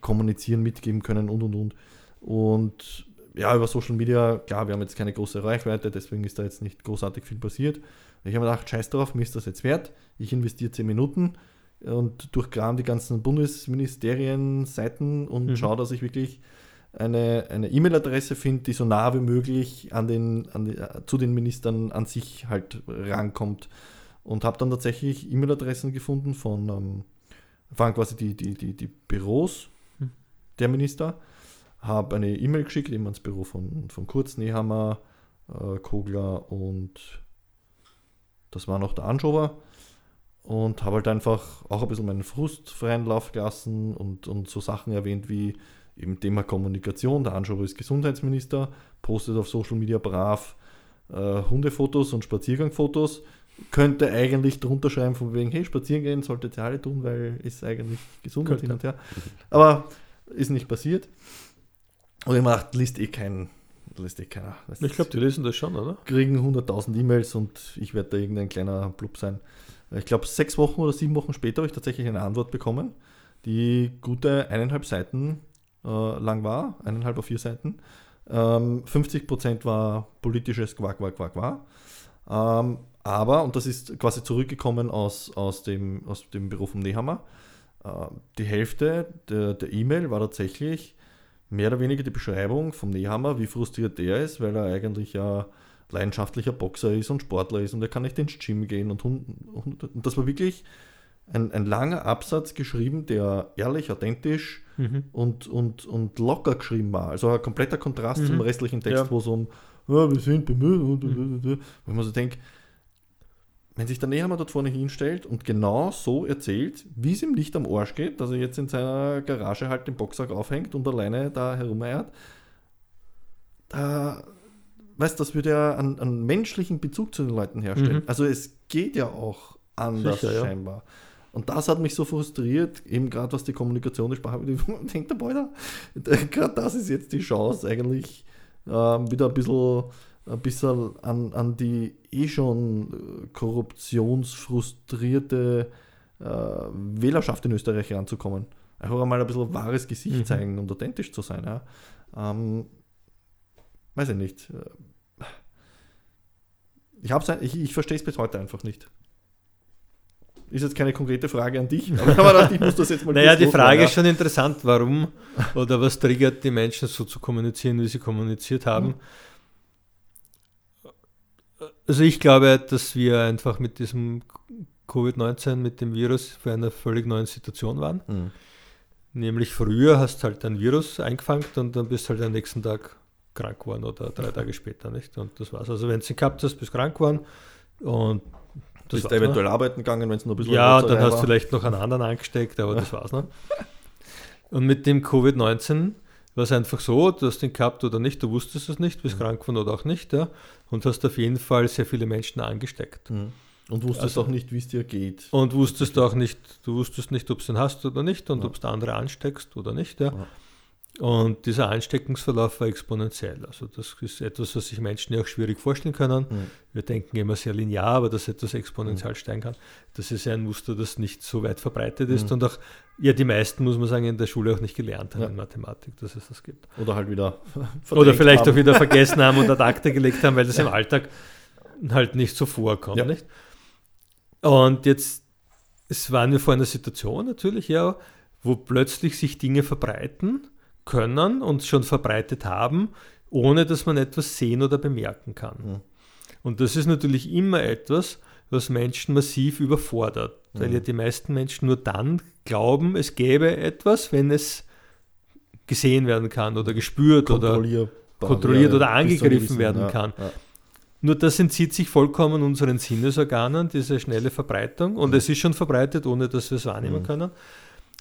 Speaker 1: kommunizieren, mitgeben können und und und. Und ja, über Social Media, klar, wir haben jetzt keine große Reichweite, deswegen ist da jetzt nicht großartig viel passiert. Ich habe mir gedacht, scheiß drauf, mir ist das jetzt wert. Ich investiere 10 Minuten und durchkram die ganzen Bundesministerien-Seiten und
Speaker 2: Mhm.
Speaker 1: schaue, dass ich wirklich eine eine E-Mail-Adresse finde, die so nah wie möglich an den, an die, äh, zu den Ministern an sich halt rankommt. Und habe dann tatsächlich E-Mail-Adressen gefunden von, ähm, waren quasi die, die, die, die Büros
Speaker 2: Mhm.
Speaker 1: der Minister, habe eine E-Mail geschickt, eben ans Büro von, von Kurz, Nehammer, äh, Kogler und das war noch der Anschober und habe halt einfach auch ein bisschen meinen Frust freien Lauf gelassen und, und so Sachen erwähnt wie eben Thema Kommunikation. Der Anschober ist Gesundheitsminister, postet auf Social Media brav äh, Hundefotos und Spaziergangfotos. Könnte eigentlich drunter schreiben von wegen, hey, spazieren gehen solltet ihr alle tun, weil ist eigentlich gesund und hin und her. Aber ist nicht passiert. Und ich macht, liest eh kein, liest eh keiner. Das
Speaker 2: Ich glaube, die lesen das schon, oder?
Speaker 1: kriegen 100.000 E-Mails und ich werde da irgendein kleiner Blub sein. Ich glaube, sechs Wochen oder sieben Wochen später habe ich tatsächlich eine Antwort bekommen, die gute eineinhalb Seiten äh, lang war, eineinhalb auf vier Seiten. Ähm, 50% war politisches Quack, Quack, Quack, Quack. Ähm, aber, und das ist quasi zurückgekommen aus, aus, dem, aus dem Büro von Nehammer, äh, die Hälfte der der E-Mail war tatsächlich mehr oder weniger die Beschreibung vom Nehammer, wie frustriert der ist, weil er eigentlich ja leidenschaftlicher Boxer ist und Sportler ist und er kann nicht ins Gym gehen und, und, und, das war wirklich ein, ein langer Absatz geschrieben, der ehrlich, authentisch
Speaker 2: Mhm.
Speaker 1: und, und, und locker geschrieben war. Also ein kompletter Kontrast
Speaker 2: Mhm.
Speaker 1: zum restlichen Text,
Speaker 2: Ja.
Speaker 1: wo es um, ja, wir sind bemüht und, und, und, und. Wo ich mir so denke, wenn sich der Nehammer dort vorne hinstellt und genau so erzählt, wie es ihm nicht am Arsch geht, dass er jetzt in seiner Garage halt den Boxsack aufhängt und alleine da herumeiert, da, weißt du, das würde ja einen, einen menschlichen Bezug zu den Leuten herstellen.
Speaker 2: Mhm.
Speaker 1: Also es geht ja auch anders
Speaker 2: Sicher, ja.
Speaker 1: scheinbar. Und das hat mich so frustriert, eben gerade was die Kommunikation der Sprache. Ich denke, Boah, gerade das ist jetzt die Chance, eigentlich ähm, wieder ein bisschen, ein bisschen an, an die eh schon äh, korruptionsfrustrierte äh, Wählerschaft in Österreich ranzukommen. Einfach mal ein bisschen wahres Gesicht
Speaker 2: Mhm.
Speaker 1: zeigen und authentisch zu sein. Ja. Ähm, weiß ich nicht. Ich, ich, ich verstehe es bis heute einfach nicht. Ist jetzt keine konkrete Frage an dich, aber ich gedacht, ich muss das jetzt mal
Speaker 2: Naja, die Frage
Speaker 1: ja.
Speaker 2: ist schon interessant, warum oder was triggert die Menschen so zu kommunizieren, wie sie kommuniziert haben. Also ich glaube, dass wir einfach mit diesem Covid-19, mit dem Virus vor einer völlig neuen Situation waren.
Speaker 1: Mhm.
Speaker 2: Nämlich früher hast halt ein Virus eingefangen und dann bist halt am nächsten Tag krank geworden oder drei Tage später, nicht? Und das war's. Also wenn du ihn gehabt hast, bist du krank geworden und das
Speaker 1: Bist du
Speaker 2: ne?
Speaker 1: eventuell arbeiten gegangen, wenn es nur ein bisschen
Speaker 2: Ja, dann hast du vielleicht noch einen anderen angesteckt, aber das war's noch. Und mit dem Covid-19 war es einfach so, du hast den gehabt oder nicht, du wusstest es nicht, bist
Speaker 1: Mhm.
Speaker 2: krank geworden oder auch nicht, ja, und hast auf jeden Fall sehr viele Menschen angesteckt.
Speaker 1: Mhm. Und wusstest
Speaker 2: Also-
Speaker 1: auch nicht, wie es dir geht.
Speaker 2: Und wusstest auch nicht, du wusstest nicht, ob du den hast oder nicht und
Speaker 1: Ja.
Speaker 2: ob du andere ansteckst oder nicht, ja.
Speaker 1: Ja.
Speaker 2: Und dieser Ansteckungsverlauf war exponentiell. Also das ist etwas, was sich Menschen ja auch schwierig vorstellen können.
Speaker 1: Mhm.
Speaker 2: Wir denken immer sehr linear, aber dass etwas exponentiell steigen kann, das ist ja ein Muster, das nicht so weit verbreitet ist
Speaker 1: Mhm.
Speaker 2: und auch, ja, die meisten, muss man sagen, in der Schule auch nicht gelernt haben
Speaker 1: Ja.
Speaker 2: in Mathematik, dass es das gibt.
Speaker 1: Oder halt wieder.
Speaker 2: Oder vielleicht
Speaker 1: haben.
Speaker 2: auch wieder vergessen haben und ad acta gelegt haben, weil das im Alltag halt nicht so vorkommt.
Speaker 1: Ja.
Speaker 2: Nicht? Und jetzt, es waren wir vor einer Situation natürlich, ja, wo plötzlich sich Dinge verbreiten können und schon verbreitet haben, ohne dass man etwas sehen oder bemerken kann.
Speaker 1: Mhm.
Speaker 2: Und das ist natürlich immer etwas, was Menschen massiv überfordert. Weil
Speaker 1: Mhm.
Speaker 2: ja die meisten Menschen nur dann glauben, es gäbe etwas, wenn es gesehen werden kann oder gespürt oder
Speaker 1: kontrolliert,
Speaker 2: oder angegriffen
Speaker 1: gewissen-
Speaker 2: werden
Speaker 1: ja,
Speaker 2: kann.
Speaker 1: Ja.
Speaker 2: Nur das entzieht sich vollkommen unseren Sinnesorganen, diese schnelle Verbreitung. Und es ist schon verbreitet, ohne dass wir es wahrnehmen
Speaker 1: Mhm.
Speaker 2: können.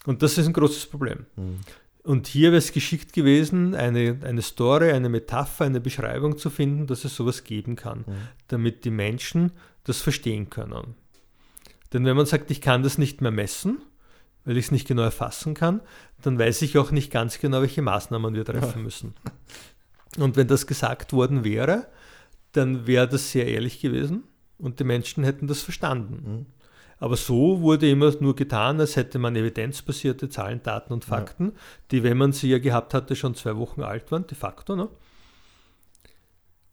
Speaker 2: Und das ist ein großes Problem.
Speaker 1: Mhm.
Speaker 2: Und hier wäre es geschickt gewesen, eine, eine Story, eine Metapher, eine Beschreibung zu finden, dass es sowas geben kann,
Speaker 1: Mhm.
Speaker 2: damit die Menschen das verstehen können. Denn wenn man sagt, ich kann das nicht mehr messen, weil ich es nicht genau erfassen kann, dann weiß ich auch nicht ganz genau, welche Maßnahmen wir treffen müssen. Und wenn das gesagt worden wäre, dann wäre das sehr ehrlich gewesen und die Menschen hätten das verstanden.
Speaker 1: Mhm.
Speaker 2: Aber so wurde immer nur getan, als hätte man evidenzbasierte Zahlen, Daten und Fakten, die, wenn man sie ja gehabt hatte, schon zwei Wochen alt waren, de facto. Ne?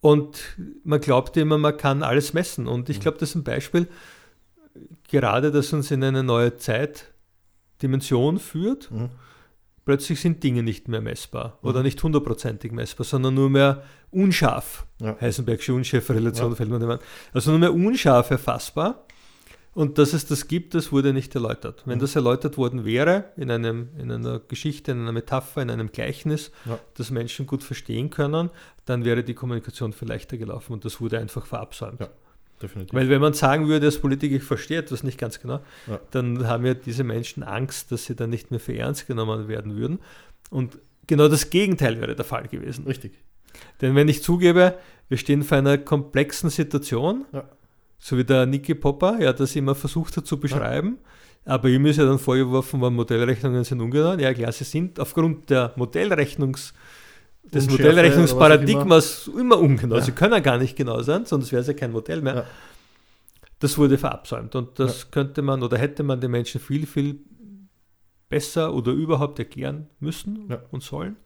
Speaker 2: Und man glaubte immer, man kann alles messen. Und ich glaube, das ist ein Beispiel, gerade das uns in eine neue Zeitdimension führt.
Speaker 1: Mhm.
Speaker 2: Plötzlich sind Dinge nicht mehr messbar oder
Speaker 1: Mhm.
Speaker 2: nicht hundertprozentig messbar, sondern nur mehr unscharf.
Speaker 1: Ja.
Speaker 2: Heisenbergsche Unschärferelation
Speaker 1: Ja.
Speaker 2: fällt mir dem an. Also nur mehr unscharf erfassbar. Und dass es das gibt, das wurde nicht erläutert. Wenn
Speaker 1: Mhm.
Speaker 2: das erläutert worden wäre, in, einem, in einer Geschichte, in einer Metapher, in einem Gleichnis,
Speaker 1: Ja.
Speaker 2: das Menschen gut verstehen können, dann wäre die Kommunikation viel leichter gelaufen und das wurde einfach verabsäumt.
Speaker 1: Ja. Definitiv.
Speaker 2: Weil wenn man sagen würde, als Politiker, ich verstehe etwas nicht ganz genau,
Speaker 1: Ja.
Speaker 2: dann haben ja diese Menschen Angst, dass sie dann nicht mehr für ernst genommen werden würden. Und genau das Gegenteil wäre der Fall gewesen.
Speaker 1: Richtig.
Speaker 2: Denn wenn ich zugebe, wir stehen vor einer komplexen Situation,
Speaker 1: Ja.
Speaker 2: So wie der Nicky Popper, ja, das immer versucht hat zu beschreiben, aber ihm ist ja dann vorgeworfen worden, Modellrechnungen sind ungenau. Ja, klar, sie sind aufgrund der Modellrechnungs des
Speaker 1: Unschärfe
Speaker 2: Modellrechnungsparadigmas immer ungenau.
Speaker 1: Ja.
Speaker 2: Sie können gar nicht genau sein, sonst wäre es ja kein Modell mehr.
Speaker 1: Ja.
Speaker 2: Das wurde verabsäumt und das könnte man oder hätte man den Menschen viel, viel besser oder überhaupt erklären müssen
Speaker 1: Ja.
Speaker 2: und sollen,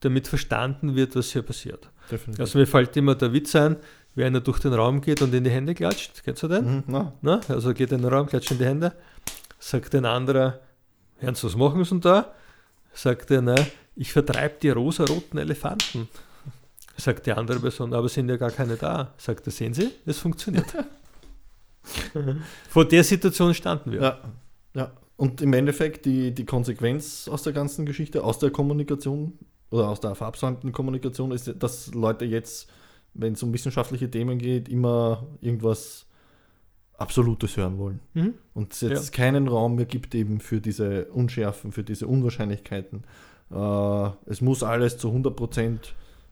Speaker 2: damit verstanden wird, was hier passiert.
Speaker 1: Definitiv.
Speaker 2: Also mir fällt immer der Witz ein, wie einer durch den Raum geht und in die Hände klatscht. Kennst du den?
Speaker 1: Mhm. Na,
Speaker 2: Na, also geht in den Raum, klatscht in die Hände, sagt ein anderer, Herrn, was machen Sie denn da? Sagt er, na, ich vertreibe die rosaroten Elefanten. Sagt die andere Person, aber sind ja gar keine da. Sagt er, sehen Sie, es funktioniert. Vor der Situation standen wir.
Speaker 1: ja. ja. Und im Endeffekt die, die Konsequenz aus der ganzen Geschichte, aus der Kommunikation oder aus der verabsäumten Kommunikation ist, dass Leute jetzt, wenn es um wissenschaftliche Themen geht, immer irgendwas Absolutes hören wollen.
Speaker 2: Mhm.
Speaker 1: Und es jetzt keinen Raum mehr gibt eben für diese Unschärfen, für diese Unwahrscheinlichkeiten. Äh, es muss alles zu 100%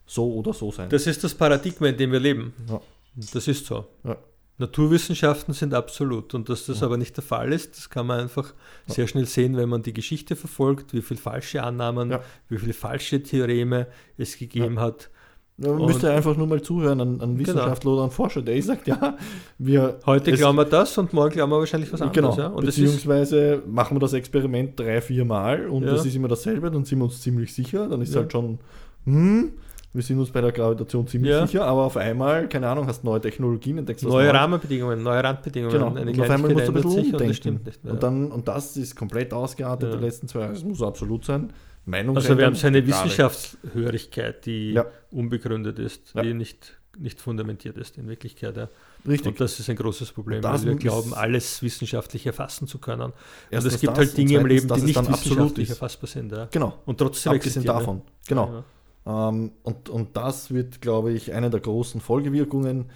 Speaker 1: so oder so sein.
Speaker 2: Das ist das Paradigma, in dem wir leben.
Speaker 1: Ja.
Speaker 2: Das ist so.
Speaker 1: Ja.
Speaker 2: Naturwissenschaften sind absolut. Und dass das
Speaker 1: Ja.
Speaker 2: aber nicht der Fall ist, das kann man einfach
Speaker 1: Ja.
Speaker 2: sehr schnell sehen, wenn man die Geschichte verfolgt, wie viele falsche Annahmen,
Speaker 1: Ja.
Speaker 2: wie viele falsche Theoreme es gegeben hat.
Speaker 1: Man
Speaker 2: Und-
Speaker 1: müsste einfach nur mal zuhören an, an Wissenschaftler oder an Forscher, der sagt, ja, wir.
Speaker 2: Heute
Speaker 1: es-
Speaker 2: glauben wir das und morgen glauben wir wahrscheinlich was anderes.
Speaker 1: Genau,
Speaker 2: Ja? Und es ist,
Speaker 1: beziehungsweise machen wir das Experiment drei, vier Mal und
Speaker 2: Ja.
Speaker 1: das ist immer dasselbe, dann sind wir uns ziemlich sicher, dann ist
Speaker 2: Ja.
Speaker 1: halt schon, hm, wir sind uns bei der Gravitation ziemlich
Speaker 2: Ja.
Speaker 1: sicher, aber auf einmal, keine Ahnung, hast neue Technologien, entdeckst was
Speaker 2: neue
Speaker 1: Neues.
Speaker 2: Rahmenbedingungen, neue Randbedingungen.
Speaker 1: Genau,
Speaker 2: Eine
Speaker 1: und auf einmal musst du ein bisschen
Speaker 2: sich und das
Speaker 1: umdenken. Und, dann, und das ist komplett ausgeartet
Speaker 2: Ja.
Speaker 1: die letzten zwei Jahre. Es muss absolut sein.
Speaker 2: Also
Speaker 1: Meinungsänderung
Speaker 2: wir haben so eine. Wissenschaftshörigkeit, die
Speaker 1: Ja.
Speaker 2: unbegründet ist,
Speaker 1: Ja.
Speaker 2: die nicht, nicht fundamentiert ist in Wirklichkeit. Ja.
Speaker 1: Richtig.
Speaker 2: Und das ist ein großes Problem, weil wir glauben, alles wissenschaftlich erfassen zu können. Und es gibt
Speaker 1: das
Speaker 2: halt Dinge im
Speaker 1: zweitens,
Speaker 2: Leben,
Speaker 1: dass
Speaker 2: die nicht wissenschaftlich erfassbar sind. Ja.
Speaker 1: Genau.
Speaker 2: Und trotzdem
Speaker 1: Abgesehen davon. Genau.
Speaker 2: Ja.
Speaker 1: Ähm, und, und das wird, glaube ich, eine der großen Folgewirkungen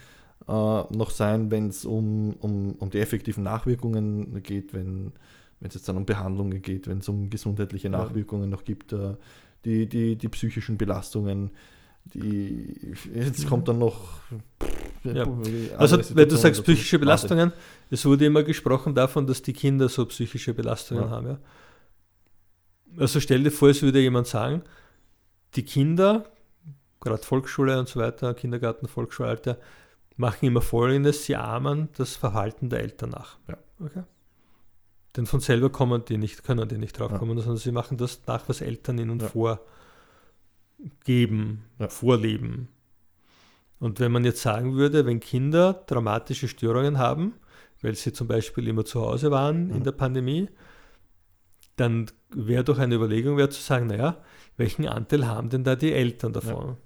Speaker 1: äh, noch sein, wenn es um, um, um die effektiven Nachwirkungen geht, wenn wenn es jetzt dann um Behandlungen geht, wenn es um gesundheitliche
Speaker 2: Ja.
Speaker 1: Nachwirkungen noch gibt, äh, die, die, die psychischen Belastungen, die jetzt kommt dann noch
Speaker 2: Ja. Also, wenn du sagst psychische Belastungen, es wurde immer gesprochen davon, dass die Kinder so psychische Belastungen
Speaker 1: Ja.
Speaker 2: haben. Ja? Also stell dir vor, es würde jemand sagen, die Kinder, gerade Volksschule und so weiter, Kindergarten, Volksschulalter, machen immer Folgendes, sie ahmen das Verhalten der Eltern nach.
Speaker 1: Ja.
Speaker 2: Okay? Denn von selber kommen die nicht, können die nicht drauf
Speaker 1: Ja.
Speaker 2: kommen, sondern sie machen das nach, was Eltern ihnen
Speaker 1: Ja.
Speaker 2: vorgeben,
Speaker 1: Ja.
Speaker 2: vorleben. Und wenn man jetzt sagen würde, wenn Kinder traumatische Störungen haben, weil sie zum Beispiel immer zu Hause waren in der Pandemie, dann wäre doch eine Überlegung wert zu sagen, naja, welchen Anteil haben denn da die Eltern davon?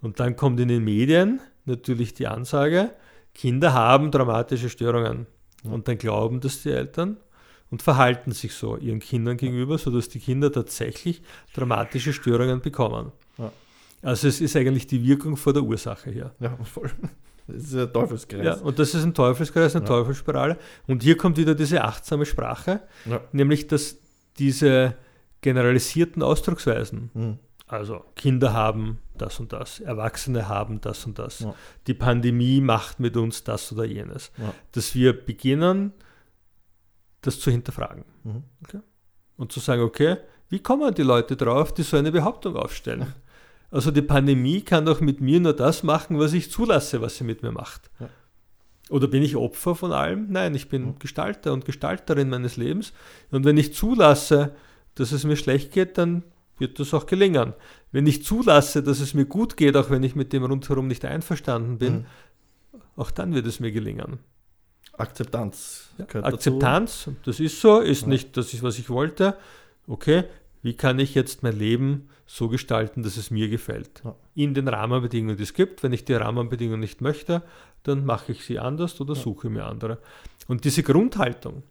Speaker 2: Und dann kommt in den Medien natürlich die Ansage, Kinder haben dramatische Störungen und dann glauben das die Eltern und verhalten sich so ihren Kindern gegenüber, sodass die Kinder tatsächlich dramatische Störungen bekommen.
Speaker 1: Ja.
Speaker 2: Also es ist eigentlich die Wirkung vor der Ursache hier.
Speaker 1: Ja, voll. Das ist ein Teufelskreis.
Speaker 2: Ja, und das ist ein Teufelskreis, eine
Speaker 1: Ja.
Speaker 2: Teufelsspirale. Und hier kommt wieder diese achtsame Sprache,
Speaker 1: Ja.
Speaker 2: nämlich dass diese generalisierten Ausdrucksweisen,
Speaker 1: Mhm.
Speaker 2: also Kinder haben das und das, Erwachsene haben das und das,
Speaker 1: Ja.
Speaker 2: die Pandemie macht mit uns das oder jenes, dass wir beginnen, das zu hinterfragen
Speaker 1: Mhm.
Speaker 2: und zu sagen, okay, wie kommen die Leute drauf, die so eine Behauptung aufstellen? Also die Pandemie kann doch mit mir nur das machen, was ich zulasse, was sie mit mir macht.
Speaker 1: Ja.
Speaker 2: Oder bin ich Opfer von allem? Nein, ich bin
Speaker 1: Mhm.
Speaker 2: Gestalter und Gestalterin meines Lebens. Und wenn ich zulasse, dass es mir schlecht geht, dann wird das auch gelingen. Wenn ich zulasse, dass es mir gut geht, auch wenn ich mit dem rundherum nicht einverstanden bin,
Speaker 1: Mhm.
Speaker 2: auch dann wird es mir gelingen.
Speaker 1: Akzeptanz.
Speaker 2: Ja, Akzeptanz, das ist so, ist
Speaker 1: Ja.
Speaker 2: nicht das, ist, was ich wollte. Okay, wie kann ich jetzt mein Leben so gestalten, dass es mir gefällt?
Speaker 1: Ja.
Speaker 2: In den Rahmenbedingungen, die es gibt. Wenn ich die Rahmenbedingungen nicht möchte, dann mache ich sie anders oder suche mir andere. Und diese Grundhaltung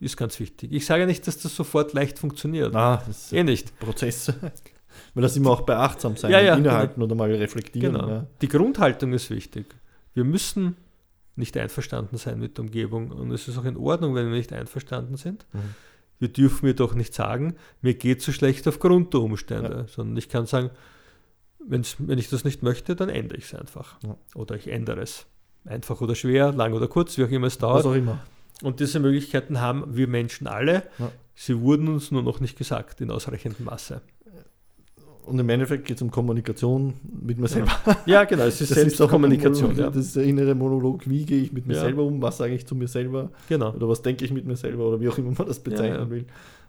Speaker 2: ist ganz wichtig. Ich sage nicht, dass das sofort leicht funktioniert.
Speaker 1: dazu. Ah, das ist
Speaker 2: Eh nicht.
Speaker 1: Prozess. Weil das immer auch bei achtsam sein,
Speaker 2: Ja, ja,
Speaker 1: innehalten oder mal reflektieren.
Speaker 2: Genau. Die Grundhaltung ist wichtig. Wir müssen nicht einverstanden sein mit der Umgebung. Und es ist auch in Ordnung, wenn wir nicht einverstanden sind.
Speaker 1: Mhm.
Speaker 2: wir dürfen mir doch nicht sagen, mir geht so schlecht aufgrund der Umstände, sondern ich kann sagen, wenn ich das nicht möchte, dann ändere ich es einfach.
Speaker 1: Ja.
Speaker 2: Oder ich ändere es. Einfach oder schwer, lang oder kurz, wie auch immer es
Speaker 1: Was
Speaker 2: dauert.
Speaker 1: auch immer.
Speaker 2: Und diese Möglichkeiten haben wir Menschen alle.
Speaker 1: Ja.
Speaker 2: Sie wurden uns nur noch nicht gesagt in ausreichendem Maße.
Speaker 1: Und im Endeffekt geht es um Kommunikation mit mir selber.
Speaker 2: Ja, genau, es ist
Speaker 1: Das ist auch
Speaker 2: Selbstkommunikation. Ja.
Speaker 1: Das ist der innere Monolog. Wie gehe ich mit mir
Speaker 2: Ja.
Speaker 1: selber um? Was sage ich zu mir selber?
Speaker 2: Genau.
Speaker 1: Oder was denke ich mit mir selber? Oder wie auch immer man das bezeichnen
Speaker 2: ja.
Speaker 1: will.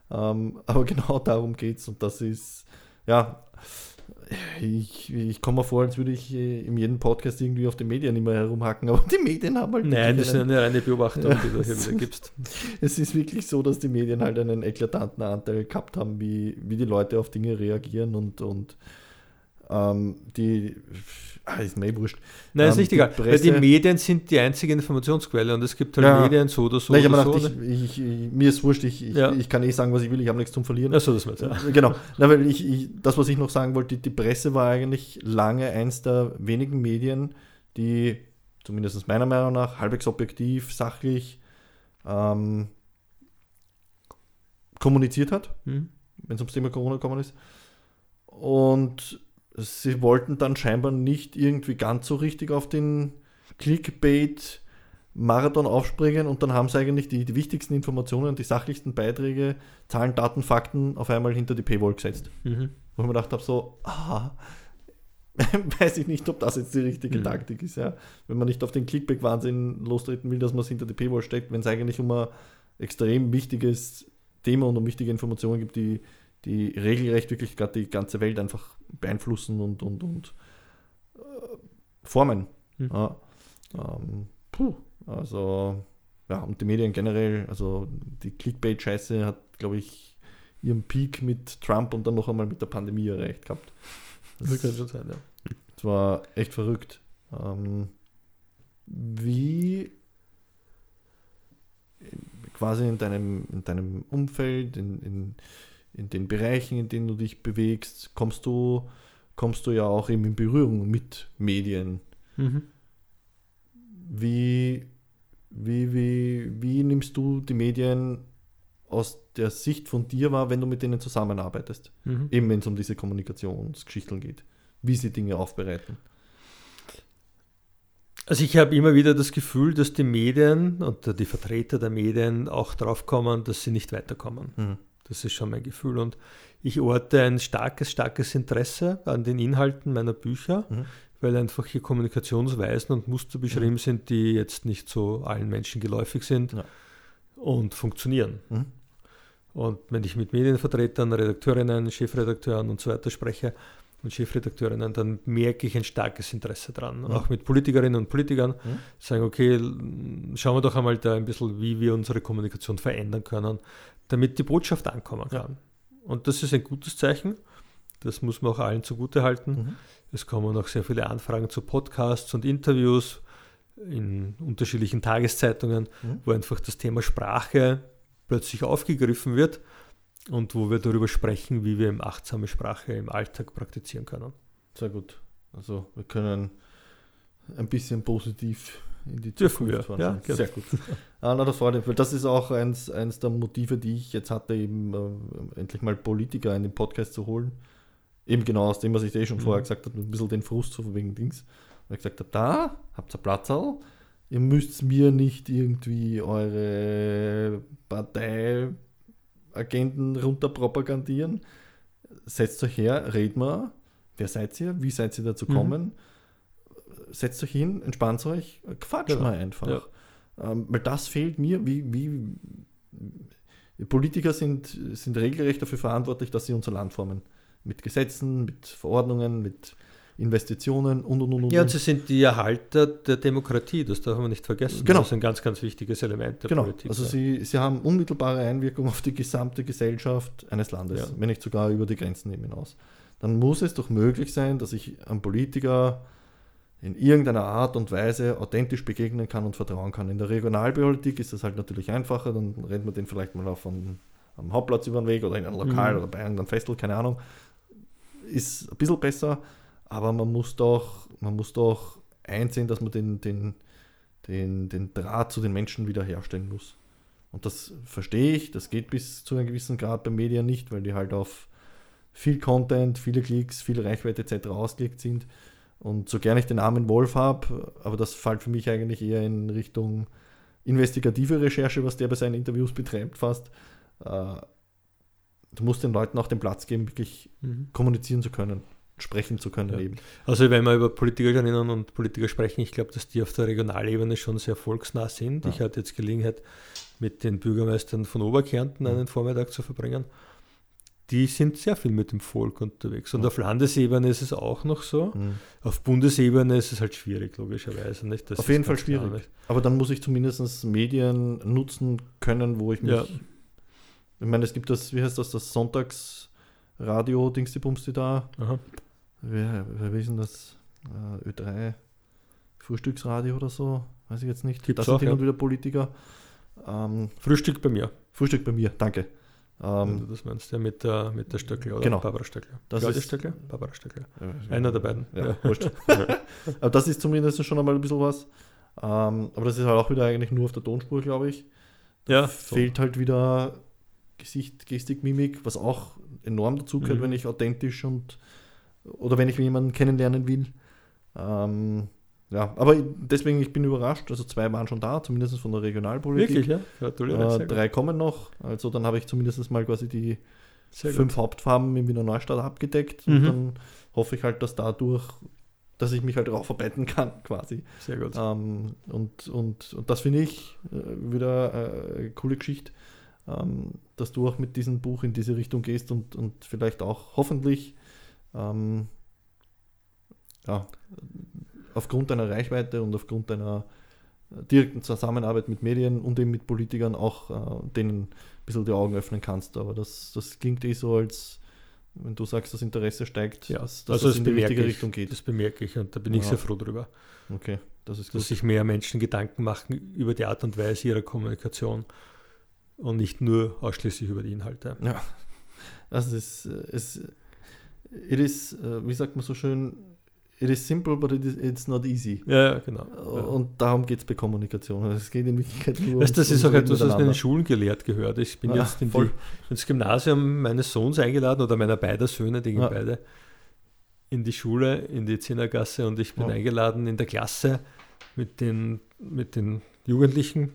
Speaker 1: Ähm, aber genau darum geht es. Und das ist, ja, ich, ich komme mir vor, als würde ich äh, in jedem Podcast irgendwie auf den Medien immer herumhacken. Aber die Medien haben halt.
Speaker 2: Nein, das ist eine reine Beobachtung, die du hier wieder gibst.
Speaker 1: Es ist wirklich so, dass die Medien halt einen eklatanten Anteil gehabt haben, wie, wie die Leute auf Dinge reagieren und, und ähm, die, ah, ist mir eh wurscht.
Speaker 2: Nein, ist
Speaker 1: Ähm,
Speaker 2: nicht
Speaker 1: die
Speaker 2: egal. Weil die
Speaker 1: Presse-
Speaker 2: Medien sind die einzige Informationsquelle und es gibt halt
Speaker 1: Ja.
Speaker 2: Medien so oder so
Speaker 1: Nein, ich
Speaker 2: oder so.
Speaker 1: gedacht, ich, ich, ich, mir ist wurscht, ich,
Speaker 2: Ja.
Speaker 1: ich kann eh sagen, was ich will, ich habe nichts zum Verlieren.
Speaker 2: Achso, das meinst du. Ja.
Speaker 1: Genau, Na, weil ich, das, was ich noch sagen wollte, die Presse war eigentlich lange eins der wenigen Medien, die zumindest meiner Meinung nach halbwegs objektiv, sachlich ähm, kommuniziert hat,
Speaker 2: Hm?
Speaker 1: wenn es ums Thema Corona gekommen ist. Und sie wollten dann scheinbar nicht irgendwie ganz so richtig auf den Clickbait Marathon aufspringen und dann haben sie eigentlich die, die wichtigsten Informationen, die sachlichsten Beiträge, Zahlen, Daten, Fakten auf einmal hinter die Paywall gesetzt.
Speaker 2: Mhm.
Speaker 1: Wo ich mir gedacht habe, so, aha, weiß ich nicht, ob das jetzt die richtige
Speaker 2: Mhm.
Speaker 1: Taktik ist, ja. Wenn man nicht auf den Clickback-Wahnsinn lostreten will, dass man es hinter die Paywall steckt, wenn es eigentlich um ein extrem wichtiges Thema und um wichtige Informationen gibt, die, die regelrecht wirklich gerade die ganze Welt einfach beeinflussen und, und, und äh, formen.
Speaker 2: Mhm.
Speaker 1: Ja. Ähm, puh, also, ja, und die Medien generell, also die Clickbait-Scheiße hat, glaube ich, ihren Peak mit Trump und dann noch einmal mit der Pandemie erreicht gehabt.
Speaker 2: Das kann schon sein, ja.
Speaker 1: Das war echt verrückt. Ähm, wie quasi in deinem, in deinem Umfeld, in, in, in den Bereichen, in denen du dich bewegst, kommst du, kommst du ja auch eben in Berührung mit Medien.
Speaker 2: Mhm.
Speaker 1: Wie, wie, wie, wie nimmst du die Medien aus der Sicht von dir wahr, wenn du mit denen zusammenarbeitest?
Speaker 2: Mhm.
Speaker 1: Eben wenn es um diese Kommunikationsgeschichten geht. Wie sie Dinge aufbereiten.
Speaker 2: Also ich habe immer wieder das Gefühl, dass die Medien und die Vertreter der Medien auch drauf kommen, dass sie nicht weiterkommen.
Speaker 1: Mhm.
Speaker 2: Das ist schon mein Gefühl. Und ich orte ein starkes, starkes Interesse an den Inhalten meiner Bücher,
Speaker 1: Mhm.
Speaker 2: weil einfach hier Kommunikationsweisen und Muster beschrieben sind, die jetzt nicht so allen Menschen geläufig sind
Speaker 1: Ja.
Speaker 2: und funktionieren.
Speaker 1: Mhm.
Speaker 2: Und wenn ich mit Medienvertretern, Redakteurinnen, Chefredakteuren und so weiter spreche und Chefredakteurinnen, dann merke ich ein starkes Interesse dran.
Speaker 1: Mhm.
Speaker 2: Auch mit Politikerinnen und Politikern
Speaker 1: Mhm.
Speaker 2: sagen, okay, schauen wir doch einmal da ein bisschen, wie wir unsere Kommunikation verändern können, damit die Botschaft ankommen
Speaker 1: Ja.
Speaker 2: kann. Und das ist ein gutes Zeichen. Das muss man auch allen zugute halten.
Speaker 1: Mhm.
Speaker 2: Es kommen auch sehr viele Anfragen zu Podcasts und Interviews. in unterschiedlichen Tageszeitungen,
Speaker 1: Mhm.
Speaker 2: wo einfach das Thema Sprache plötzlich aufgegriffen wird und wo wir darüber sprechen, wie wir achtsame Sprache im Alltag praktizieren können.
Speaker 1: Sehr gut. Also wir können ein bisschen positiv in die
Speaker 2: Dürfen wir,
Speaker 1: fahren.
Speaker 2: ja,
Speaker 1: Sehr gut. Ah, na, das freut mich, weil das ist auch eins, eins der Motive, die ich jetzt hatte, eben äh, endlich mal Politiker in den Podcast zu holen. Eben genau aus dem, was ich eh schon
Speaker 2: Mhm.
Speaker 1: vorher gesagt habe, ein bisschen den Frust von wegen Dings. Weil ich gesagt habe, da habt ihr Platzerl, ihr müsst mir nicht irgendwie eure Parteiagenden runterpropagandieren. Setzt euch her, redet mal. Wer seid ihr? Wie seid ihr dazu
Speaker 2: Mhm.
Speaker 1: Setzt euch hin, entspannt euch, quatscht
Speaker 2: Genau.
Speaker 1: mal einfach.
Speaker 2: Ja.
Speaker 1: Ähm, weil das fehlt mir, wie, wie Politiker sind, sind regelrecht dafür verantwortlich, dass sie unser Land formen. Mit Gesetzen, mit Verordnungen, mit Investitionen und und und und.
Speaker 2: Ja, und sie sind die Erhalter der Demokratie, das darf man nicht vergessen.
Speaker 1: Genau.
Speaker 2: Das ist ein ganz, ganz wichtiges Element der
Speaker 1: genau.
Speaker 2: Politik.
Speaker 1: Also
Speaker 2: ja.
Speaker 1: sie, sie haben unmittelbare Einwirkung auf die gesamte Gesellschaft eines Landes,
Speaker 2: Ja.
Speaker 1: wenn nicht sogar über die Grenzen hinaus. Dann muss es doch möglich sein, dass ich einem Politiker in irgendeiner Art und Weise authentisch begegnen kann und vertrauen kann. In der Regionalpolitik ist das halt natürlich einfacher, dann rennt man den vielleicht mal auf einem, am Hauptplatz über den Weg oder in einem Lokal
Speaker 2: Mhm.
Speaker 1: oder bei einem Festival, keine Ahnung. Ist ein bisschen besser, aber man muss doch, man muss doch einsehen, dass man den, den, den, den Draht zu den Menschen wiederherstellen muss. Und das verstehe ich, das geht bis zu einem gewissen Grad bei Medien nicht, weil die halt auf viel Content, viele Klicks, viel Reichweite etc. ausgelegt sind. Und so gerne ich den Namen Wolf habe, aber das fällt für mich eigentlich eher in Richtung investigative Recherche, was der bei seinen Interviews betreibt, fast. Äh, du musst den Leuten auch den Platz geben, wirklich
Speaker 2: Mhm.
Speaker 1: kommunizieren zu können, sprechen zu können
Speaker 2: Ja.
Speaker 1: eben.
Speaker 2: Also wenn wir über Politikerinnen und Politiker sprechen, ich glaube, dass die auf der Regionalebene schon sehr volksnah sind.
Speaker 1: Ja.
Speaker 2: Ich hatte jetzt Gelegenheit, mit den Bürgermeistern von Oberkärnten einen Vormittag zu verbringen. Die sind sehr viel mit dem Volk unterwegs. Und
Speaker 1: Ja.
Speaker 2: auf Landesebene ist es auch noch so.
Speaker 1: Mhm.
Speaker 2: Auf Bundesebene ist es halt schwierig, logischerweise. Nicht? Das
Speaker 1: Auf jeden Fall schwierig. Aber dann muss ich zumindest Medien nutzen können, wo ich mich.
Speaker 2: Ja.
Speaker 1: Ich meine, es gibt das, wie heißt das, das Sonntagsradio, Dings die Bums, die da.
Speaker 2: Aha.
Speaker 1: Wer, wer ist denn das? Äh, Ö3 Frühstücksradio oder so? Weiß ich jetzt nicht.
Speaker 2: Gibt's
Speaker 1: das sind hin
Speaker 2: ja.
Speaker 1: und wieder Politiker. Ähm,
Speaker 2: Frühstück bei mir,
Speaker 1: Frühstück bei mir, danke.
Speaker 2: Du
Speaker 1: Ähm,
Speaker 2: das meinst, ja, mit der, mit der Stöckler oder
Speaker 1: Genau.
Speaker 2: Barbara Stöckler.
Speaker 1: Das
Speaker 2: Claudia
Speaker 1: ist-
Speaker 2: Stöckler? Barbara Stöckler.
Speaker 1: äh,
Speaker 2: Einer der beiden.
Speaker 1: Ja,
Speaker 2: Ja.
Speaker 1: wurscht. aber das ist zumindest schon einmal ein bisschen was. Ähm, aber das ist halt auch wieder eigentlich nur auf der Tonspur, glaube ich.
Speaker 2: Ja, so.
Speaker 1: fehlt halt wieder Gesicht, Gestik, Mimik, was auch enorm dazu gehört,
Speaker 2: Mhm.
Speaker 1: wenn ich authentisch und oder wenn ich jemanden kennenlernen will. Ähm, ja, aber deswegen, ich bin überrascht. Also zwei waren schon da, zumindest von der Regionalpolitik.
Speaker 2: Wirklich, ja? Gratuliere.
Speaker 1: Äh, drei kommen noch. Also dann habe ich zumindest mal quasi die
Speaker 2: Sehr
Speaker 1: fünf
Speaker 2: gut.
Speaker 1: Hauptfarben in Wiener Neustadt abgedeckt.
Speaker 2: Mhm.
Speaker 1: Und dann hoffe ich halt, dass dadurch, dass ich mich halt darauf arbeiten kann, quasi.
Speaker 2: Sehr gut.
Speaker 1: Ähm, und, und, und das finde ich äh, wieder äh, eine coole Geschichte, ähm, dass du auch mit diesem Buch in diese Richtung gehst und, und vielleicht auch hoffentlich ähm, ja, aufgrund deiner Reichweite und aufgrund deiner äh, direkten Zusammenarbeit mit Medien und eben mit Politikern auch äh, denen ein bisschen die Augen öffnen kannst. Aber das, das klingt eh so, als wenn du sagst, das Interesse steigt,
Speaker 2: Ja,
Speaker 1: dass, dass
Speaker 2: also
Speaker 1: das
Speaker 2: das
Speaker 1: in die richtige
Speaker 2: ich.
Speaker 1: Richtung geht.
Speaker 2: Das bemerke ich und da bin ich
Speaker 1: Ja.
Speaker 2: sehr froh drüber,
Speaker 1: Okay, das ist
Speaker 2: dass
Speaker 1: gut.
Speaker 2: sich mehr Menschen Gedanken machen über die Art und Weise ihrer Kommunikation und nicht nur ausschließlich über die Inhalte.
Speaker 1: Ja, also es, äh, es it is, wie sagt man so schön, it is simple, but it is, it's not easy.
Speaker 2: Ja, ja genau. Ja.
Speaker 1: Und darum geht es bei Kommunikation. Also Es geht in Wirklichkeit nur
Speaker 2: Weißt, das ist auch etwas, was in den. Schulen gelehrt gehört. Ich bin
Speaker 1: Ja,
Speaker 2: jetzt in die, ins Gymnasium meines Sohns eingeladen oder meiner beider Söhne, die gehen
Speaker 1: Ja.
Speaker 2: beide in die Schule, in die Zehnergasse und ich bin
Speaker 1: Ja.
Speaker 2: eingeladen in der Klasse mit den, mit den Jugendlichen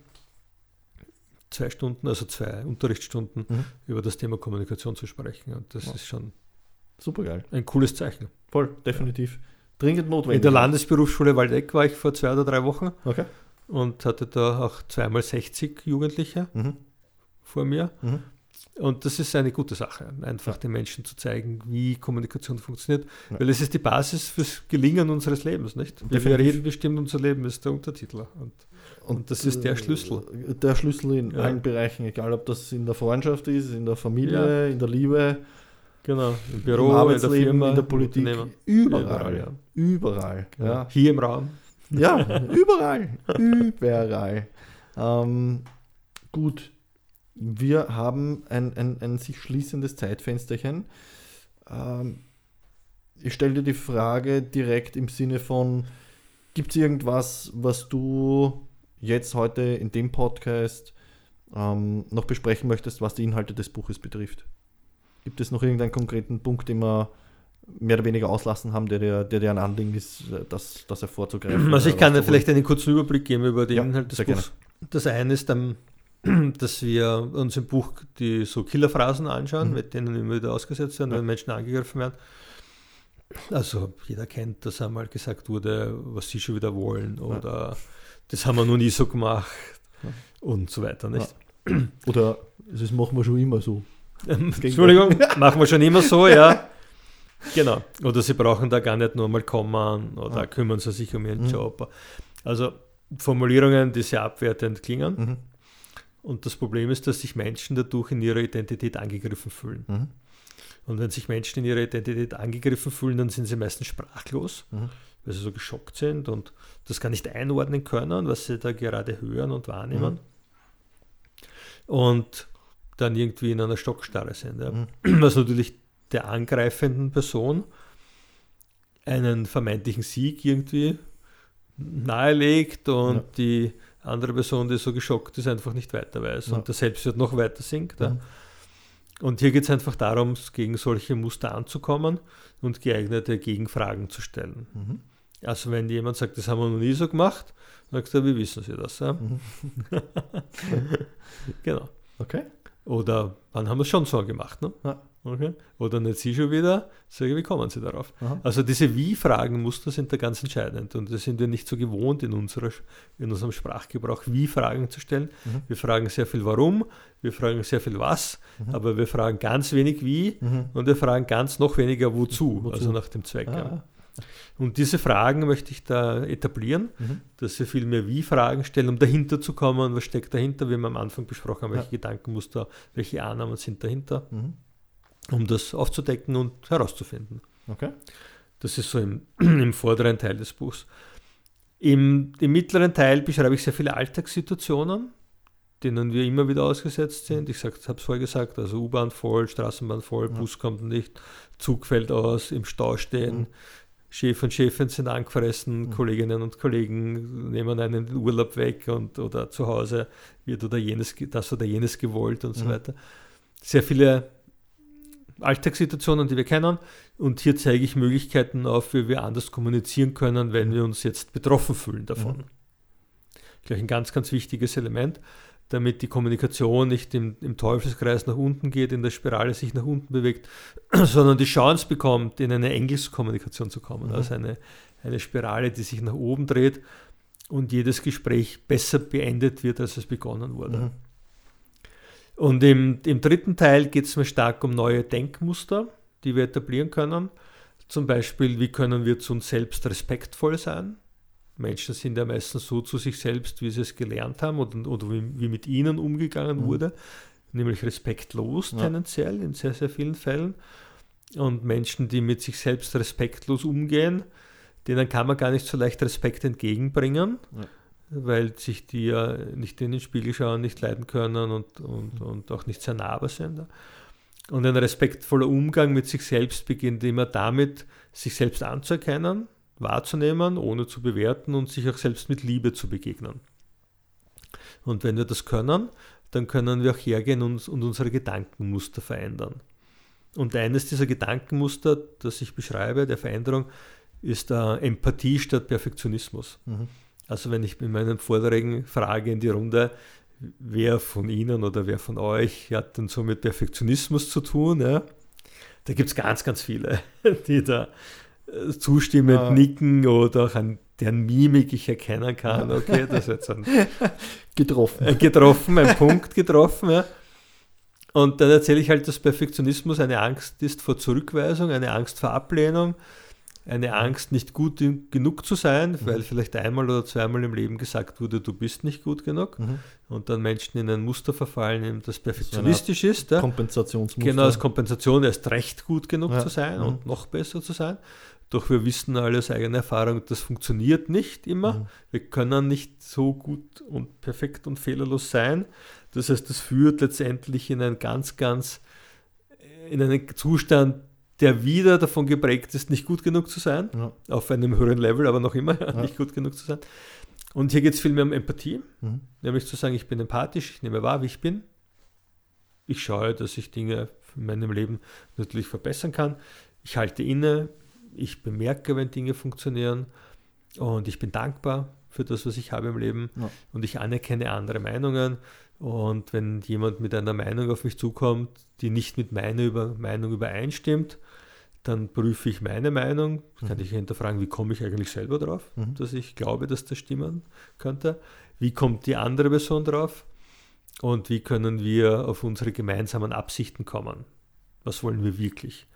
Speaker 2: zwei Stunden, also zwei Unterrichtsstunden
Speaker 1: Mhm.
Speaker 2: über das Thema Kommunikation zu sprechen. Und das
Speaker 1: Ja.
Speaker 2: ist schon
Speaker 1: Super geil.
Speaker 2: ein cooles Zeichen.
Speaker 1: Voll, definitiv. Dringend notwendig.
Speaker 2: In der Landesberufsschule Waldeck war ich vor zwei oder drei Wochen
Speaker 1: Okay.
Speaker 2: und hatte da auch zweimal 60 Jugendliche
Speaker 1: Mhm.
Speaker 2: vor mir.
Speaker 1: Mhm.
Speaker 2: Und das ist eine gute Sache, einfach
Speaker 1: Ja.
Speaker 2: den Menschen zu zeigen, wie Kommunikation funktioniert,
Speaker 1: Ja.
Speaker 2: weil es ist die Basis fürs Gelingen unseres Lebens, nicht? Wie wir reden, bestimmt unser Leben, ist der Untertitel. Und Und das ist der Schlüssel.
Speaker 1: Der Schlüssel in
Speaker 2: Ja.
Speaker 1: allen Bereichen, egal ob das in der Freundschaft ist, in der Familie, in der Liebe,
Speaker 2: genau, im Büro,
Speaker 1: im
Speaker 2: in der
Speaker 1: Arbeitsleben,
Speaker 2: Firma,
Speaker 1: in der Politik, überall.
Speaker 2: Überall, ja.
Speaker 1: Überall.
Speaker 2: Genau.
Speaker 1: Ja.
Speaker 2: Hier im Raum.
Speaker 1: Ja, überall. überall. Ähm, gut, wir haben ein, ein, ein sich schließendes Zeitfensterchen. Ähm, ich stelle dir die Frage direkt im Sinne von, gibt es irgendwas, was du jetzt heute in dem Podcast ähm, noch besprechen möchtest, was die Inhalte des Buches betrifft? Gibt es noch irgendeinen konkreten Punkt, den wir mehr oder weniger auslassen haben, der dir, der dir ein Anliegen ist, das, das hervorzugreifen?
Speaker 2: Also ich kann dir
Speaker 1: rauszuholen?
Speaker 2: vielleicht einen kurzen Überblick geben über den
Speaker 1: Ja,
Speaker 2: Inhalt des
Speaker 1: sehr gerne.
Speaker 2: Buchs. Das eine ist, dann, dass wir uns im Buch die so Killerphrasen anschauen,
Speaker 1: Mhm.
Speaker 2: mit denen immer wieder ausgesetzt werden,
Speaker 1: Ja.
Speaker 2: wenn Menschen angegriffen werden. Also jeder kennt, dass einmal gesagt wurde, was sie schon wieder wollen oder das haben wir noch nie so gemacht
Speaker 1: Ja.
Speaker 2: und so weiter. Nicht?
Speaker 1: Oder das machen wir schon immer so.
Speaker 2: Entschuldigung, machen wir schon immer so, ja. Genau. Oder sie brauchen da gar nicht nur mal kommen oder
Speaker 1: Ja.
Speaker 2: kümmern sie sich um ihren
Speaker 1: Mhm.
Speaker 2: Job. Also Formulierungen, die sehr abwertend klingen.
Speaker 1: Mhm.
Speaker 2: Und das Problem ist, dass sich Menschen dadurch in ihrer Identität angegriffen fühlen.
Speaker 1: Mhm.
Speaker 2: Und wenn sich Menschen in ihrer Identität angegriffen fühlen, dann sind sie meistens sprachlos,
Speaker 1: Mhm.
Speaker 2: weil sie so geschockt sind und das gar nicht einordnen können, was sie da gerade hören und wahrnehmen. Und dann irgendwie in einer Stockstarre sind. Ja.
Speaker 1: Mhm.
Speaker 2: Was natürlich der angreifenden Person einen vermeintlichen Sieg irgendwie nahelegt und
Speaker 1: Ja.
Speaker 2: die andere Person, die so geschockt ist, einfach nicht weiter weiß
Speaker 1: Ja.
Speaker 2: und der Selbstwert noch weiter sinkt. Ja.
Speaker 1: Mhm.
Speaker 2: Und hier geht es einfach darum, gegen solche Muster anzukommen und geeignete Gegenfragen zu stellen.
Speaker 1: Mhm.
Speaker 2: Also wenn jemand sagt, das haben wir noch nie so gemacht, dann sagst du, wie wissen Sie das?
Speaker 1: Mhm.
Speaker 2: Genau.
Speaker 1: Okay.
Speaker 2: Oder wann haben wir es schon so gemacht? Ne?
Speaker 1: Ja.
Speaker 2: Okay. Oder nicht Sie schon wieder? Sage wie kommen Sie darauf?
Speaker 1: Aha.
Speaker 2: Also diese Wie-Fragen-Muster sind da ganz entscheidend und das sind wir nicht so gewohnt in, unserer, in unserem Sprachgebrauch, Wie-Fragen zu stellen.
Speaker 1: Mhm.
Speaker 2: Wir fragen sehr viel Warum, wir fragen sehr viel Was,
Speaker 1: Mhm.
Speaker 2: aber wir fragen ganz wenig Wie
Speaker 1: Mhm.
Speaker 2: und wir fragen ganz noch weniger Wozu,
Speaker 1: Wozu?
Speaker 2: also nach dem Zweck. Ja. Und diese Fragen möchte ich da etablieren,
Speaker 1: mhm.
Speaker 2: dass wir viel mehr Wie-Fragen stellen, um dahinter zu kommen, was steckt dahinter, wie wir am Anfang besprochen haben,
Speaker 1: Ja.
Speaker 2: welche Gedankenmuster, welche Annahmen sind dahinter,
Speaker 1: Mhm.
Speaker 2: um das aufzudecken und herauszufinden.
Speaker 1: Okay.
Speaker 2: Das ist so im, im vorderen Teil des Buchs. Im, Im mittleren Teil beschreibe ich sehr viele Alltagssituationen, denen wir immer wieder ausgesetzt sind. Ich habe es vorher gesagt, also U-Bahn voll, Straßenbahn voll,
Speaker 1: Ja.
Speaker 2: Bus kommt nicht, Zug fällt aus, im Stau stehen,
Speaker 1: Mhm.
Speaker 2: Chef und Chefin sind angefressen,
Speaker 1: Mhm.
Speaker 2: Kolleginnen und Kollegen nehmen einen Urlaub weg und oder zu Hause wird oder jenes, das oder jenes gewollt und so
Speaker 1: Mhm.
Speaker 2: weiter. Sehr viele Alltagssituationen, die wir kennen. Und hier zeige ich Möglichkeiten auf, wie wir anders kommunizieren können, wenn wir uns jetzt betroffen fühlen davon.
Speaker 1: Mhm.
Speaker 2: Gleich ein ganz, ganz wichtiges Element, damit die Kommunikation nicht im, im Teufelskreis nach unten geht, in der Spirale sich nach unten bewegt, sondern die Chance bekommt, in eine Engelskommunikation zu kommen.
Speaker 1: Mhm.
Speaker 2: Also eine, eine Spirale, die sich nach oben dreht und jedes Gespräch besser beendet wird, als es begonnen wurde.
Speaker 1: Mhm.
Speaker 2: Und im, im dritten Teil geht es mir stark um neue Denkmuster, die wir etablieren können. Zum Beispiel, wie können wir zu uns selbst respektvoll sein? Menschen sind ja meistens so zu sich selbst, wie sie es gelernt haben oder, oder wie, wie mit ihnen umgegangen
Speaker 1: Mhm.
Speaker 2: wurde, nämlich respektlos
Speaker 1: Ja.
Speaker 2: tendenziell in sehr, sehr vielen Fällen. Und Menschen, die mit sich selbst respektlos umgehen, denen kann man gar nicht so leicht Respekt entgegenbringen,
Speaker 1: Ja.
Speaker 2: weil sich die ja nicht in den Spiegel schauen, nicht leiden können und, und, und auch nicht sehr nahbar sind. Und ein respektvoller Umgang mit sich selbst beginnt immer damit, sich selbst anzuerkennen, wahrzunehmen, ohne zu bewerten und sich auch selbst mit Liebe zu begegnen. Und wenn wir das können, dann können wir auch hergehen und, und unsere Gedankenmuster verändern. Und eines dieser Gedankenmuster, das ich beschreibe, der Veränderung, ist äh, Empathie statt Perfektionismus.
Speaker 1: Mhm.
Speaker 2: Also wenn ich in meinen Vorträgen frage in die Runde, wer von Ihnen oder wer von euch hat denn so mit Perfektionismus zu tun, ja? da gibt es ganz, ganz viele, die da zustimmend
Speaker 1: Ja.
Speaker 2: nicken oder auch an deren Mimik ich erkennen kann, okay, das ist jetzt ein
Speaker 1: Getroffen.
Speaker 2: äh, getroffen, ein Punkt getroffen. Ja. Und dann erzähle ich halt, dass Perfektionismus eine Angst ist vor Zurückweisung, eine Angst vor Ablehnung, eine Angst, nicht gut genug zu sein, weil vielleicht einmal oder zweimal im Leben gesagt wurde, du bist nicht gut genug.
Speaker 1: Mhm.
Speaker 2: Und dann Menschen in ein Muster verfallen, das perfektionistisch ist. Ja.
Speaker 1: Kompensationsmuster.
Speaker 2: Genau, als Kompensation erst recht gut genug
Speaker 1: Ja.
Speaker 2: zu sein
Speaker 1: Mhm.
Speaker 2: und noch besser zu sein. Doch wir wissen alle aus eigener Erfahrung, das funktioniert nicht immer.
Speaker 1: Mhm.
Speaker 2: Wir können nicht so gut und perfekt und fehlerlos sein. Das heißt, das führt letztendlich in einen ganz, ganz, in einen Zustand, der wieder davon geprägt ist, nicht gut genug zu sein,
Speaker 1: Ja.
Speaker 2: auf einem höheren Level, aber noch immer
Speaker 1: Ja.
Speaker 2: nicht gut genug zu sein. Und hier geht es viel mehr um Empathie,
Speaker 1: Mhm.
Speaker 2: nämlich zu sagen, ich bin empathisch, ich nehme wahr, wie ich bin. Ich schaue, dass ich Dinge in meinem Leben natürlich verbessern kann. Ich halte inne, ich bemerke, wenn Dinge funktionieren und ich bin dankbar für das, was ich habe im Leben
Speaker 1: Ja.
Speaker 2: und ich anerkenne andere Meinungen. Und wenn jemand mit einer Meinung auf mich zukommt, die nicht mit meiner über Meinung übereinstimmt, dann prüfe ich meine Meinung, kann ich hinterfragen, wie komme ich eigentlich selber drauf,
Speaker 1: Mhm.
Speaker 2: dass ich glaube, dass das stimmen könnte. Wie kommt die andere Person drauf? Und wie können wir auf unsere gemeinsamen Absichten kommen? Was wollen wir wirklich?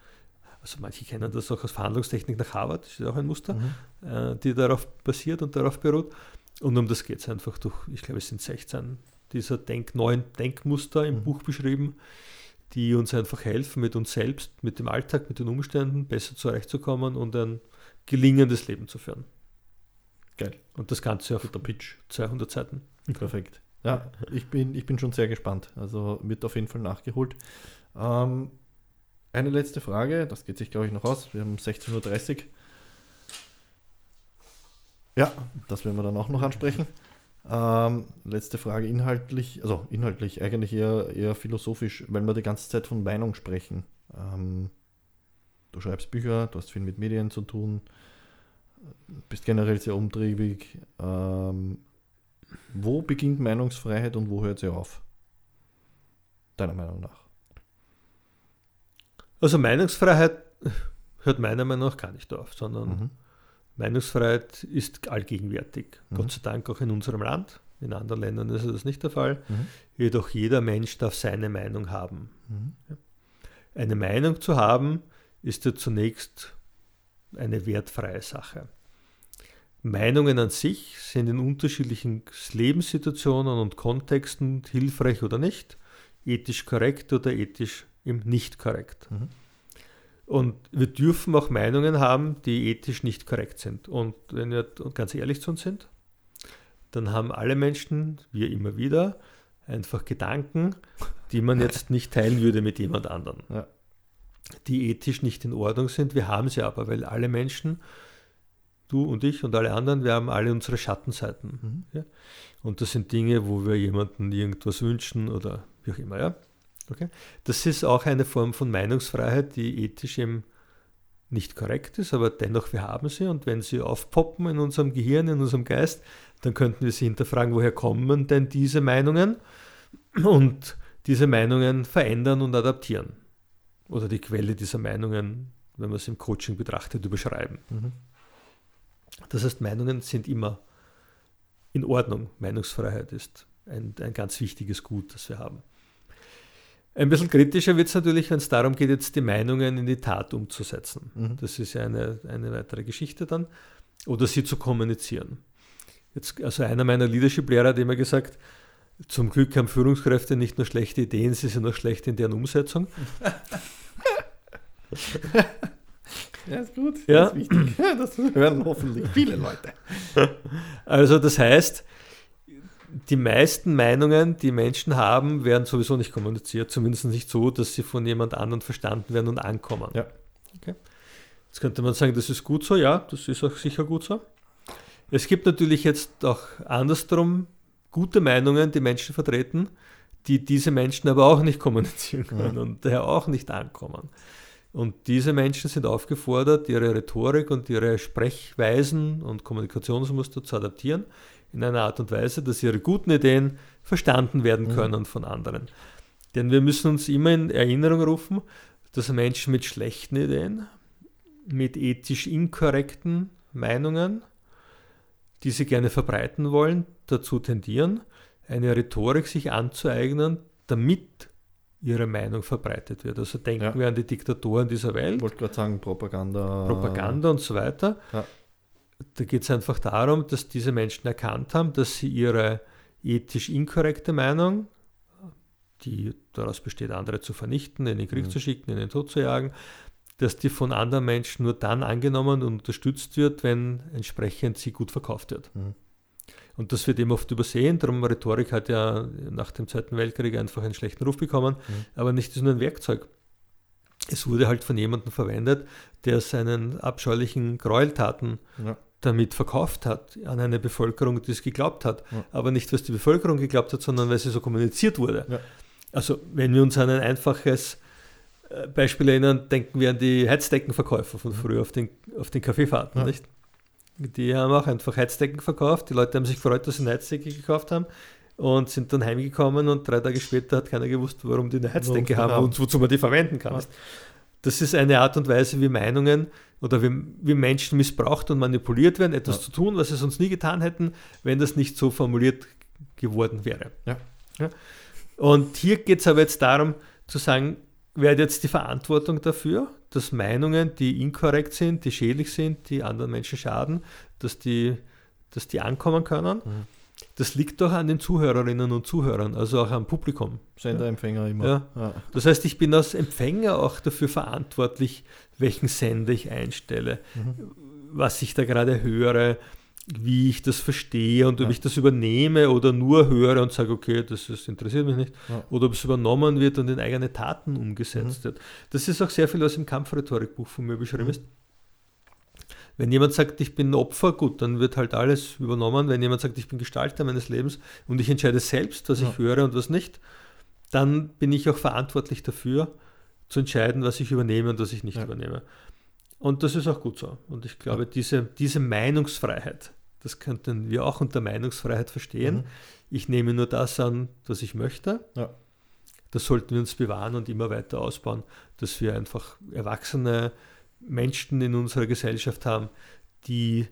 Speaker 2: Also manche kennen das auch aus Verhandlungstechnik nach Harvard, das ist auch ein Muster,
Speaker 1: Mhm.
Speaker 2: äh, die darauf basiert und darauf beruht. Und um das geht es einfach durch, ich glaube, es sind 16 dieser Denk neuen Denkmuster im
Speaker 1: Mhm.
Speaker 2: Buch beschrieben, die uns einfach helfen, mit uns selbst, mit dem Alltag, mit den Umständen besser zurechtzukommen und ein gelingendes Leben zu führen.
Speaker 1: Geil.
Speaker 2: Und das Ganze auf
Speaker 1: Guter Pitch.
Speaker 2: 200 Seiten.
Speaker 1: Perfekt. Ja, ich bin, ich bin schon sehr gespannt. Also wird auf jeden Fall nachgeholt. Ähm, eine letzte Frage, das geht sich, glaube ich, noch aus. Wir haben 16.30 Uhr. Ja, das werden wir dann auch noch ansprechen. Ähm, letzte Frage inhaltlich, also inhaltlich, eigentlich eher, eher philosophisch, weil wir die ganze Zeit von Meinung sprechen. Ähm, du schreibst Bücher, du hast viel mit Medien zu tun, bist generell sehr umtriebig. Ähm, wo beginnt Meinungsfreiheit und wo hört sie auf? Deiner Meinung nach.
Speaker 2: Also Meinungsfreiheit hört meiner Meinung nach gar nicht auf, sondern
Speaker 1: Mhm.
Speaker 2: Meinungsfreiheit ist allgegenwärtig.
Speaker 1: Mhm.
Speaker 2: Gott sei Dank auch in unserem Land. In anderen Ländern ist das nicht der Fall.
Speaker 1: Mhm.
Speaker 2: Jedoch jeder Mensch darf seine Meinung haben.
Speaker 1: Mhm.
Speaker 2: Eine Meinung zu haben, ist ja zunächst eine wertfreie Sache. Meinungen an sich sind in unterschiedlichen Lebenssituationen und Kontexten hilfreich oder nicht, ethisch korrekt oder ethisch eben nicht korrekt.
Speaker 1: Mhm.
Speaker 2: Und wir dürfen auch Meinungen haben, die ethisch nicht korrekt sind. Und wenn wir ganz ehrlich zu uns sind, dann haben alle Menschen, wir immer wieder, einfach Gedanken, die man jetzt nicht teilen würde mit jemand anderem.
Speaker 1: Ja.
Speaker 2: Die ethisch nicht in Ordnung sind. Wir haben sie aber, weil alle Menschen, du und ich und alle anderen, wir haben alle unsere Schattenseiten.
Speaker 1: Mhm.
Speaker 2: Ja? Und das sind Dinge, wo wir jemandem irgendwas wünschen oder wie auch immer. Ja? Okay? Das ist auch eine Form von Meinungsfreiheit, die ethisch eben nicht korrekt ist, aber dennoch wir haben sie und wenn sie aufpoppen in unserem Gehirn, in unserem Geist, dann könnten wir sie hinterfragen, woher kommen denn diese Meinungen und diese Meinungen verändern und adaptieren. Oder die Quelle dieser Meinungen, wenn man es im Coaching betrachtet, überschreiben.
Speaker 1: Mhm.
Speaker 2: Das heißt, Meinungen sind immer in Ordnung. Meinungsfreiheit ist ein, ein ganz wichtiges Gut, das wir haben. Ein bisschen kritischer wird es natürlich, wenn es darum geht, jetzt die Meinungen in die Tat umzusetzen.
Speaker 1: Mhm.
Speaker 2: Das ist ja eine, eine weitere Geschichte dann. Oder sie zu kommunizieren. Jetzt, also einer meiner Leadership-Lehrer hat immer gesagt, zum Glück haben Führungskräfte nicht nur schlechte Ideen, sie sind auch schlecht in deren Umsetzung.
Speaker 1: Ja, ist gut.
Speaker 2: Ja.
Speaker 1: Das ist wichtig. Das hören hoffentlich viele Leute.
Speaker 2: Also das heißt, die meisten Meinungen, die Menschen haben, werden sowieso nicht kommuniziert, zumindest nicht so, dass sie von jemand anderem verstanden werden und ankommen.
Speaker 1: Ja.
Speaker 2: Okay. Jetzt könnte man sagen, das ist gut so, ja, das ist auch sicher gut so. Es gibt natürlich jetzt auch andersrum gute Meinungen, die Menschen vertreten, die diese Menschen aber auch nicht kommunizieren können
Speaker 1: Ja.
Speaker 2: und daher auch nicht ankommen. Und diese Menschen sind aufgefordert, ihre Rhetorik und ihre Sprechweisen und Kommunikationsmuster zu adaptieren in einer Art und Weise, dass ihre guten Ideen verstanden werden
Speaker 1: Mhm.
Speaker 2: können von anderen. Denn wir müssen uns immer in Erinnerung rufen, dass Menschen mit schlechten Ideen, mit ethisch inkorrekten Meinungen, die sie gerne verbreiten wollen, dazu tendieren, eine Rhetorik sich anzueignen, damit ihre Meinung verbreitet wird. Also denken
Speaker 1: Ja.
Speaker 2: wir an die Diktatoren dieser Welt.
Speaker 1: Ich wollte gerade sagen, Propaganda.
Speaker 2: Propaganda und so weiter.
Speaker 1: Ja.
Speaker 2: Da geht es einfach darum, dass diese Menschen erkannt haben, dass sie ihre ethisch inkorrekte Meinung, die daraus besteht, andere zu vernichten, in den Krieg
Speaker 1: Mhm.
Speaker 2: zu schicken, in den Tod zu jagen, dass die von anderen Menschen nur dann angenommen und unterstützt wird, wenn entsprechend sie gut verkauft wird.
Speaker 1: Mhm.
Speaker 2: Und das wird eben oft übersehen. Darum Rhetorik hat ja nach dem Zweiten Weltkrieg einfach einen schlechten Ruf bekommen.
Speaker 1: Mhm.
Speaker 2: Aber nicht ist nur ein Werkzeug. Es wurde halt von jemandem verwendet, der seinen abscheulichen Gräueltaten
Speaker 1: Ja.
Speaker 2: Damit verkauft hat an eine Bevölkerung, die es geglaubt hat.
Speaker 1: Ja.
Speaker 2: Aber nicht, was die Bevölkerung geglaubt hat, sondern weil sie so kommuniziert wurde.
Speaker 1: Ja.
Speaker 2: Also wenn wir uns an ein einfaches äh, Beispiel erinnern, denken wir an die Heizdeckenverkäufer von früher auf den, auf den Kaffeefahrten,
Speaker 1: Ja.
Speaker 2: nicht? Die haben auch einfach Heizdecken verkauft. Die Leute haben sich gefreut, dass sie eine Heizdecke gekauft haben und sind dann heimgekommen und drei Tage später hat keiner gewusst, warum die eine Heizdecke haben. und wozu man die verwenden kann. Das ist eine Art und Weise, wie Meinungen oder wie, wie Menschen missbraucht und manipuliert werden, etwas
Speaker 1: Ja.
Speaker 2: zu tun, was sie sonst nie getan hätten, wenn das nicht so formuliert geworden wäre.
Speaker 1: Ja.
Speaker 2: Ja. Und hier geht es aber jetzt darum zu sagen, wer hat jetzt die Verantwortung dafür, dass Meinungen, die inkorrekt sind, die schädlich sind, die anderen Menschen schaden, dass die, dass die ankommen können.
Speaker 1: Mhm.
Speaker 2: Das liegt doch an den Zuhörerinnen und Zuhörern, also auch am Publikum.
Speaker 1: Sender, Empfänger immer.
Speaker 2: Ja.
Speaker 1: Ja.
Speaker 2: Das heißt, ich bin als Empfänger auch dafür verantwortlich, welchen Sender ich einstelle,
Speaker 1: Mhm.
Speaker 2: was ich da gerade höre, wie ich das verstehe und ob
Speaker 1: Ja.
Speaker 2: ich das übernehme oder nur höre und sage, okay, das, ist, interessiert mich nicht,
Speaker 1: Ja.
Speaker 2: oder ob es übernommen wird und in eigene Taten umgesetzt
Speaker 1: Mhm.
Speaker 2: wird. Das ist auch sehr viel, was im Kampfrhetorikbuch von mir beschrieben
Speaker 1: Mhm.
Speaker 2: ist. Wenn jemand sagt, ich bin Opfer, gut, dann wird halt alles übernommen. Wenn jemand sagt, ich bin Gestalter meines Lebens und ich entscheide selbst, was
Speaker 1: Ja.
Speaker 2: ich höre und was nicht, dann bin ich auch verantwortlich dafür, zu entscheiden, was ich übernehme und was ich nicht
Speaker 1: Ja.
Speaker 2: übernehme. Und das ist auch gut so. Und ich glaube, diese, diese Meinungsfreiheit, das könnten wir auch unter Meinungsfreiheit verstehen.
Speaker 1: Mhm.
Speaker 2: Ich nehme nur das an, was ich möchte.
Speaker 1: Ja.
Speaker 2: Das sollten wir uns bewahren und immer weiter ausbauen, dass wir einfach erwachsene Menschen in unserer Gesellschaft haben, die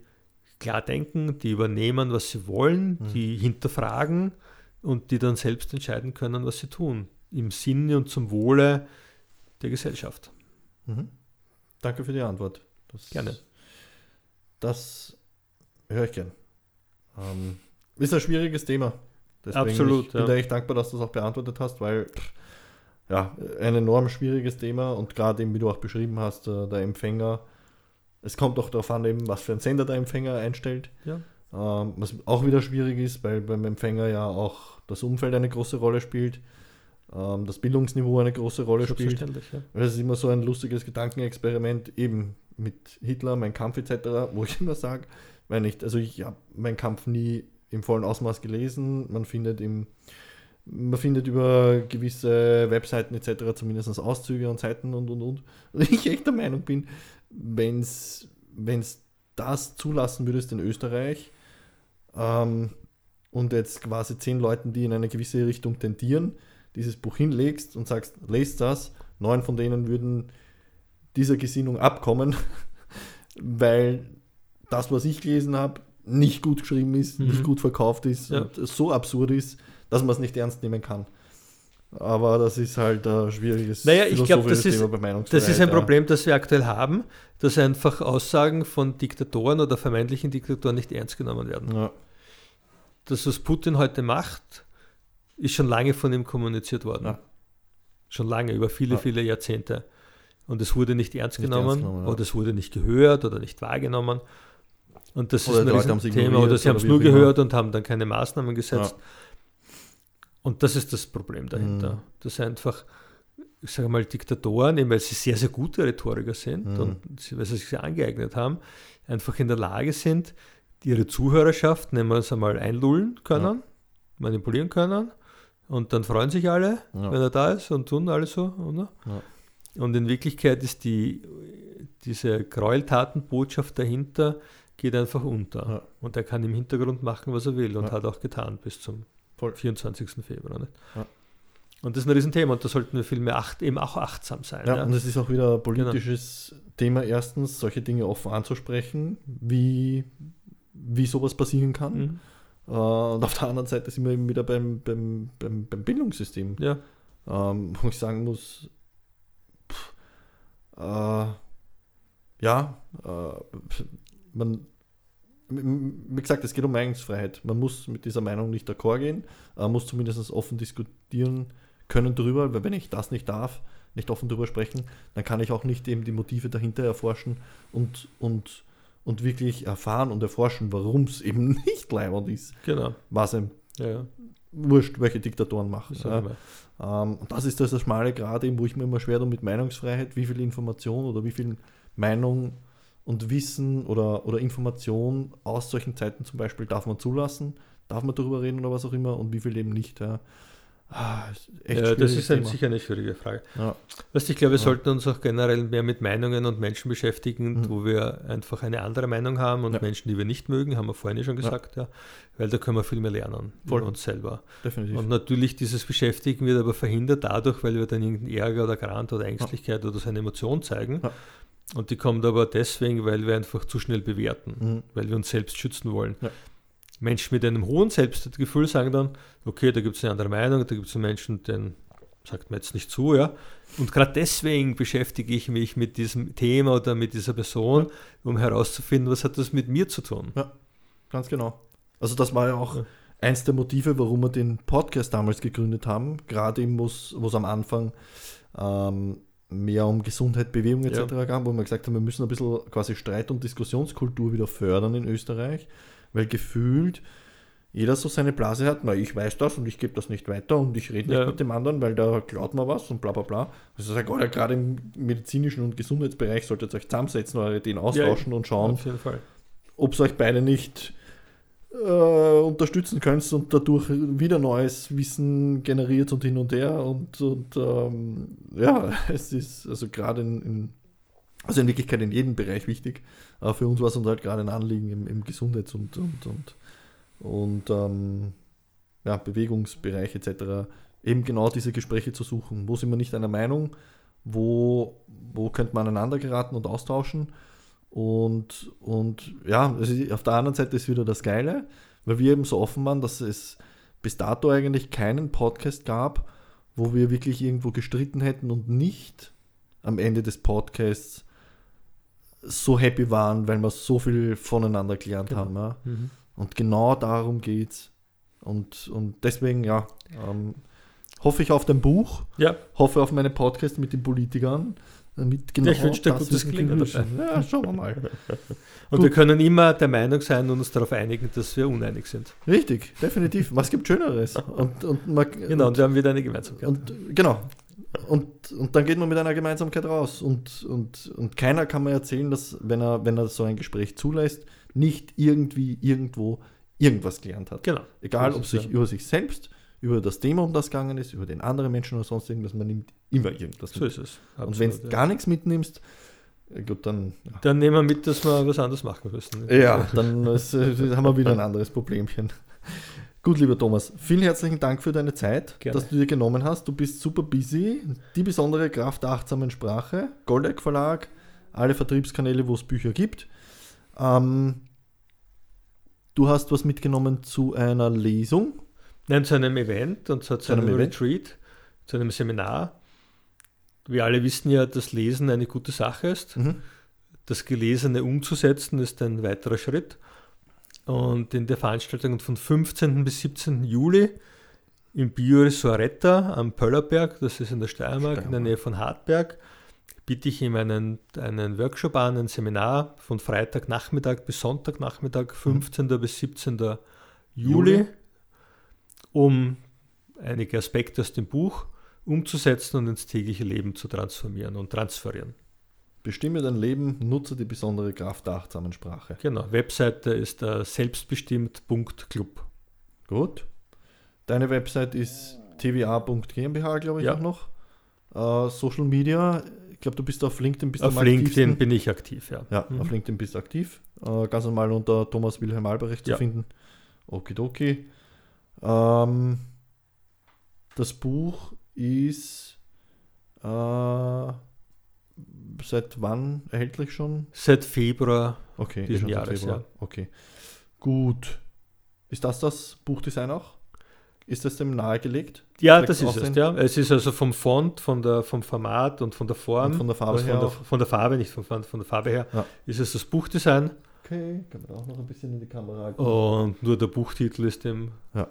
Speaker 2: klar denken, die übernehmen, was sie wollen,
Speaker 1: Mhm.
Speaker 2: die hinterfragen und die dann selbst entscheiden können, was sie tun. Im Sinne und zum Wohle der Gesellschaft.
Speaker 1: Mhm. Danke für die Antwort. Das,
Speaker 2: Gerne.
Speaker 1: Das höre ich gern. Ähm, ist ein schwieriges Thema. Deswegen
Speaker 2: Absolut,
Speaker 1: Ich bin
Speaker 2: ja.
Speaker 1: echt dankbar, dass du es auch beantwortet hast, weil pff, ja, ein enorm schwieriges Thema und gerade eben, wie du auch beschrieben hast, äh, der Empfänger, es kommt auch darauf an, eben, was für einen Sender der Empfänger einstellt.
Speaker 2: Ja.
Speaker 1: Ähm, was auch wieder schwierig ist, weil beim Empfänger ja auch das Umfeld eine große Rolle spielt, ähm, das Bildungsniveau eine große Rolle spielt.
Speaker 2: Ja.
Speaker 1: Es ist immer so ein lustiges Gedankenexperiment, eben mit Hitler, mein Kampf etc., wo ich immer sage, weil nicht, also ich habe meinen Kampf nie im vollen Ausmaß gelesen. Man findet im, man findet über gewisse Webseiten etc. zumindest Auszüge und Seiten und und und. Und ich echt der Meinung bin, wenn es das zulassen würdest in Österreich ähm, und jetzt quasi zehn Leuten, die in eine gewisse Richtung tendieren, dieses Buch hinlegst und sagst, lest das, neun von denen würden dieser Gesinnung abkommen, weil das, was ich gelesen habe, nicht gut geschrieben ist,
Speaker 2: Mhm.
Speaker 1: nicht gut verkauft ist
Speaker 2: Ja.
Speaker 1: und so absurd ist, dass man es nicht ernst nehmen kann. Aber das ist halt ein schwieriges
Speaker 2: Naja, ich glaub, das ist-
Speaker 1: Thema bei Meinungsfreiheit.
Speaker 2: Das ist ein
Speaker 1: ja.
Speaker 2: Problem, das wir aktuell haben, dass einfach Aussagen von Diktatoren oder vermeintlichen Diktatoren nicht ernst genommen werden.
Speaker 1: Ja.
Speaker 2: Das, was Putin heute macht, ist schon lange von ihm kommuniziert worden.
Speaker 1: Ja.
Speaker 2: Schon lange, über viele,
Speaker 1: Ja.
Speaker 2: viele Jahrzehnte. Und es wurde nicht ernst
Speaker 1: Nicht
Speaker 2: genommen,
Speaker 1: ernst genommen, ja.
Speaker 2: oder es wurde nicht gehört oder nicht wahrgenommen. Und das
Speaker 1: Oder
Speaker 2: ist ein Thema. Oder sie haben es nur gehört und haben dann keine Maßnahmen gesetzt. Und das ist das Problem dahinter.
Speaker 1: Mhm.
Speaker 2: Dass einfach, ich sage mal, Diktatoren, eben weil sie sehr, sehr gute Rhetoriker sind
Speaker 1: Mhm.
Speaker 2: und sie, weil sie sich sehr angeeignet haben, einfach in der Lage sind, ihre Zuhörerschaft, nehmen wir es einmal, einlullen können, manipulieren können. Und dann freuen sich alle,
Speaker 1: Ja.
Speaker 2: wenn er da ist und tun alles so. Oder?
Speaker 1: Ja.
Speaker 2: Und in Wirklichkeit ist die, diese Gräueltatenbotschaft dahinter, geht einfach unter.
Speaker 1: Ja.
Speaker 2: Und er kann im Hintergrund machen, was er will und
Speaker 1: Ja.
Speaker 2: hat auch getan bis zum
Speaker 1: Voll.
Speaker 2: 24. Februar. Nicht?
Speaker 1: Ja.
Speaker 2: Und das ist ein Riesenthema und da sollten wir viel mehr acht, eben auch achtsam sein.
Speaker 1: Ja,
Speaker 2: Ja,
Speaker 1: und es ist auch wieder ein
Speaker 2: Genau.
Speaker 1: politisches Thema, erstens, solche Dinge offen anzusprechen, wie, wie sowas passieren kann.
Speaker 2: Mhm.
Speaker 1: Äh, und auf der anderen Seite sind wir eben wieder beim, beim, beim, beim Bildungssystem,
Speaker 2: ja.
Speaker 1: ähm, wo ich sagen muss, pff, äh, ja, äh, man, wie gesagt, es geht um Meinungsfreiheit. Man muss mit dieser Meinung nicht d'accord gehen, äh, muss zumindest offen diskutieren können darüber, weil wenn ich das nicht darf, nicht offen darüber sprechen, dann kann ich auch nicht eben die Motive dahinter erforschen und, und, und wirklich erfahren und erforschen, warum es eben nicht leibend ist,
Speaker 2: Genau.
Speaker 1: was ihm
Speaker 2: Ja,
Speaker 1: wurscht, welche Diktatoren machen.
Speaker 2: Das
Speaker 1: Ja. Ähm, und das ist das, das schmale Grad, eben, wo ich mir immer schwer tue mit Meinungsfreiheit, wie viel Information oder wie viel Meinung und Wissen oder, oder Information aus solchen Zeiten zum Beispiel darf man zulassen, darf man darüber reden oder was auch immer und wie viel eben nicht. Ja. Ah,
Speaker 2: ja, das ist ein, sicher eine schwierige Frage.
Speaker 1: Ja.
Speaker 2: Weißt, ich glaube, wir
Speaker 1: Ja.
Speaker 2: sollten uns auch generell mehr mit Meinungen und Menschen beschäftigen,
Speaker 1: Mhm.
Speaker 2: wo wir einfach eine andere Meinung haben und
Speaker 1: Ja.
Speaker 2: Menschen, die wir nicht mögen, haben wir vorhin schon gesagt, ja. weil da können wir viel mehr lernen
Speaker 1: Voll.
Speaker 2: über uns selber.
Speaker 1: Definitiv.
Speaker 2: Und natürlich dieses Beschäftigen wird aber verhindert dadurch, weil wir dann irgendeinen Ärger oder Grant oder Ängstlichkeit oder so eine Emotion zeigen.
Speaker 1: Ja.
Speaker 2: Und die kommt aber deswegen, weil wir einfach zu schnell bewerten,
Speaker 1: Mhm.
Speaker 2: weil wir uns selbst schützen wollen.
Speaker 1: Ja.
Speaker 2: Menschen mit einem hohen Selbstgefühl sagen dann, okay, da gibt es eine andere Meinung, da gibt es einen Menschen, den sagt mir jetzt nicht zu, ja. Und gerade deswegen beschäftige ich mich mit diesem Thema oder mit dieser Person, um herauszufinden, was hat das mit mir zu tun.
Speaker 1: Ganz genau. Also das war ja auch
Speaker 2: Ja.
Speaker 1: eins der Motive, warum wir den Podcast damals gegründet haben. Gerade eben, wo es am Anfang ähm, mehr um Gesundheit, Bewegung etc.
Speaker 2: Ja.
Speaker 1: gab, wo wir gesagt haben, wir müssen ein bisschen quasi Streit- und Diskussionskultur wieder fördern in Österreich, weil gefühlt jeder so seine Blase hat, na, ich weiß das und ich gebe das nicht weiter und ich rede nicht
Speaker 2: Ja.
Speaker 1: mit dem anderen, weil da klaut man was und bla bla bla. Also sag, oder gerade im medizinischen und Gesundheitsbereich solltet ihr euch zusammensetzen, eure Ideen austauschen und schauen, ob es euch beide nicht äh, unterstützen könnt und dadurch wieder neues Wissen generiert und hin und her. Und, und ähm, ja, es ist also gerade in, in, also in Wirklichkeit in jedem Bereich wichtig. Aber für uns war es uns halt gerade ein Anliegen im, im Gesundheits- und, und, und, und ähm, ja, Bewegungsbereich etc. Eben genau diese Gespräche zu suchen. Wo sind wir nicht einer Meinung? Wo, wo könnte man aneinander geraten und austauschen? Und, und ja, ist, auf der anderen Seite ist wieder das Geile, weil wir eben so offen waren, dass es bis dato eigentlich keinen Podcast gab, wo wir wirklich irgendwo gestritten hätten und nicht am Ende des Podcasts so happy waren, weil wir so viel voneinander gelernt
Speaker 2: Genau.
Speaker 1: haben. Ja.
Speaker 2: Mhm.
Speaker 1: Und genau darum geht's. Und, und deswegen, ja, ähm, hoffe ich auf dein Buch,
Speaker 2: Ja,
Speaker 1: hoffe auf meine Podcast mit den Politikern. Damit genau
Speaker 2: ich wünsche dir
Speaker 1: das
Speaker 2: gutes Gelingen
Speaker 1: lösen. Ja, schauen wir mal.
Speaker 2: und
Speaker 1: Gut.
Speaker 2: wir können immer der Meinung sein und uns darauf einigen, dass wir uneinig sind.
Speaker 1: Richtig, definitiv. Was gibt Schöneres? Und, und, man,
Speaker 2: Genau, und wir haben wieder eine Gemeinsamkeit.
Speaker 1: und, genau. Und, und dann geht man mit einer Gemeinsamkeit raus. Und, und, und keiner kann mir erzählen, dass, wenn er, wenn er so ein Gespräch zulässt, nicht irgendwie irgendwo irgendwas gelernt hat.
Speaker 2: genau.
Speaker 1: Egal, ob sich über sich selbst, über das Thema, um das gegangen ist, über den anderen Menschen oder sonst irgendwas, man nimmt immer irgendwas
Speaker 2: So
Speaker 1: mit.
Speaker 2: ist es.
Speaker 1: Und
Speaker 2: Absolut,
Speaker 1: wenn du
Speaker 2: ja.
Speaker 1: gar nichts mitnimmst, äh, gut, dann ja.
Speaker 2: Dann nehmen wir mit, dass wir was anderes machen müssen.
Speaker 1: Ja, dann ist, äh, haben wir wieder ein anderes Problemchen. Gut, lieber Thomas, vielen herzlichen Dank für deine Zeit,
Speaker 2: Gerne.
Speaker 1: dass du dir genommen hast. Du bist super busy. Die besondere Kraft der achtsamen Sprache, Goldeck Verlag, alle Vertriebskanäle, wo es Bücher gibt. Ähm, du hast was mitgenommen zu einer Lesung.
Speaker 2: Nein, zu einem Event und zwar zu,
Speaker 1: Zu einem
Speaker 2: einem? Retreat, zu einem Seminar. Wir alle wissen ja, dass Lesen eine gute Sache ist.
Speaker 1: Mhm.
Speaker 2: Das Gelesene umzusetzen ist ein weiterer Schritt. Und in der Veranstaltung von 15. bis 17. Juli im Bioresoretta am Pöllerberg, das ist in der Steiermark, in der
Speaker 1: Steiermark.
Speaker 2: Nähe von Hartberg, biete ich ihm einen, einen Workshop an, ein Seminar von Freitagnachmittag bis Sonntagnachmittag, 15. bis 17. Juli,
Speaker 1: Juli.
Speaker 2: Um einige Aspekte aus dem Buch umzusetzen und ins tägliche Leben zu transformieren und transferieren.
Speaker 1: Bestimme dein Leben, nutze die besondere Kraft der achtsamen Sprache.
Speaker 2: Genau, Webseite ist selbstbestimmt.club.
Speaker 1: Gut. Deine Website ist twa.gmbH, glaube ich,
Speaker 2: Ja.
Speaker 1: auch noch. Äh, Social Media, ich glaube, du bist auf LinkedIn bist
Speaker 2: Auf LinkedIn bin ich aktiv, ja.
Speaker 1: Ja,
Speaker 2: Mhm.
Speaker 1: auf LinkedIn bist du aktiv. Äh, ganz normal unter Thomas Wilhelm Albrecht
Speaker 2: Ja.
Speaker 1: zu finden. Okidoki. Ähm, das Buch ist äh, seit wann erhältlich schon?
Speaker 2: Seit Februar,
Speaker 1: Okay,
Speaker 2: Diesen Jahres,
Speaker 1: Februar. Okay. Gut. Ist das das Buchdesign auch? Ist das dem nahegelegt?
Speaker 2: ja,
Speaker 1: Vielleicht
Speaker 2: das ist es, ja. Es ist also vom Font, von der, vom Format und von der Form,
Speaker 1: Und von der Farbe
Speaker 2: also
Speaker 1: her
Speaker 2: von, der, von der Farbe, nicht von, von der Farbe her,
Speaker 1: Ja.
Speaker 2: ist es das Buchdesign
Speaker 1: Okay, kann man auch noch ein bisschen in die Kamera halten.
Speaker 2: und nur der Buchtitel ist dem
Speaker 1: Ja.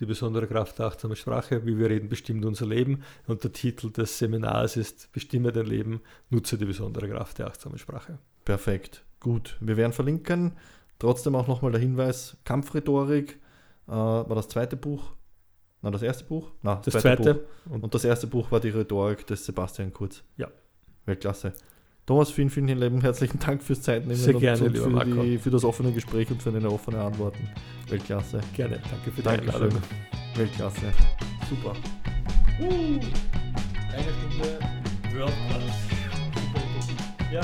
Speaker 2: Die besondere Kraft der achtsamen Sprache, wie wir reden, bestimmt unser Leben. Und der Titel des Seminars ist Bestimme dein Leben, nutze die besondere Kraft der achtsamen Sprache.
Speaker 1: Perfekt, gut. Wir werden verlinken. Trotzdem auch nochmal der Hinweis: Kampfrhetorik äh, war das zweite Buch. Na, das erste Buch? Na,
Speaker 2: Das zweite.
Speaker 1: Buch. Und das erste Buch war die Rhetorik des Sebastian Kurz.
Speaker 2: Ja.
Speaker 1: Weltklasse. Thomas, vielen, vielen lieben herzlichen Dank fürs Zeitnehmen
Speaker 2: Sehr
Speaker 1: und,
Speaker 2: gerne,
Speaker 1: und
Speaker 2: lieber
Speaker 1: für, die, für das offene Gespräch und für deine offenen Antworten. Weltklasse.
Speaker 2: Gerne. Danke für die
Speaker 1: Dankeschön.
Speaker 2: Einladung.
Speaker 1: Weltklasse. Super.
Speaker 2: Eine Stunde World Class. Ja.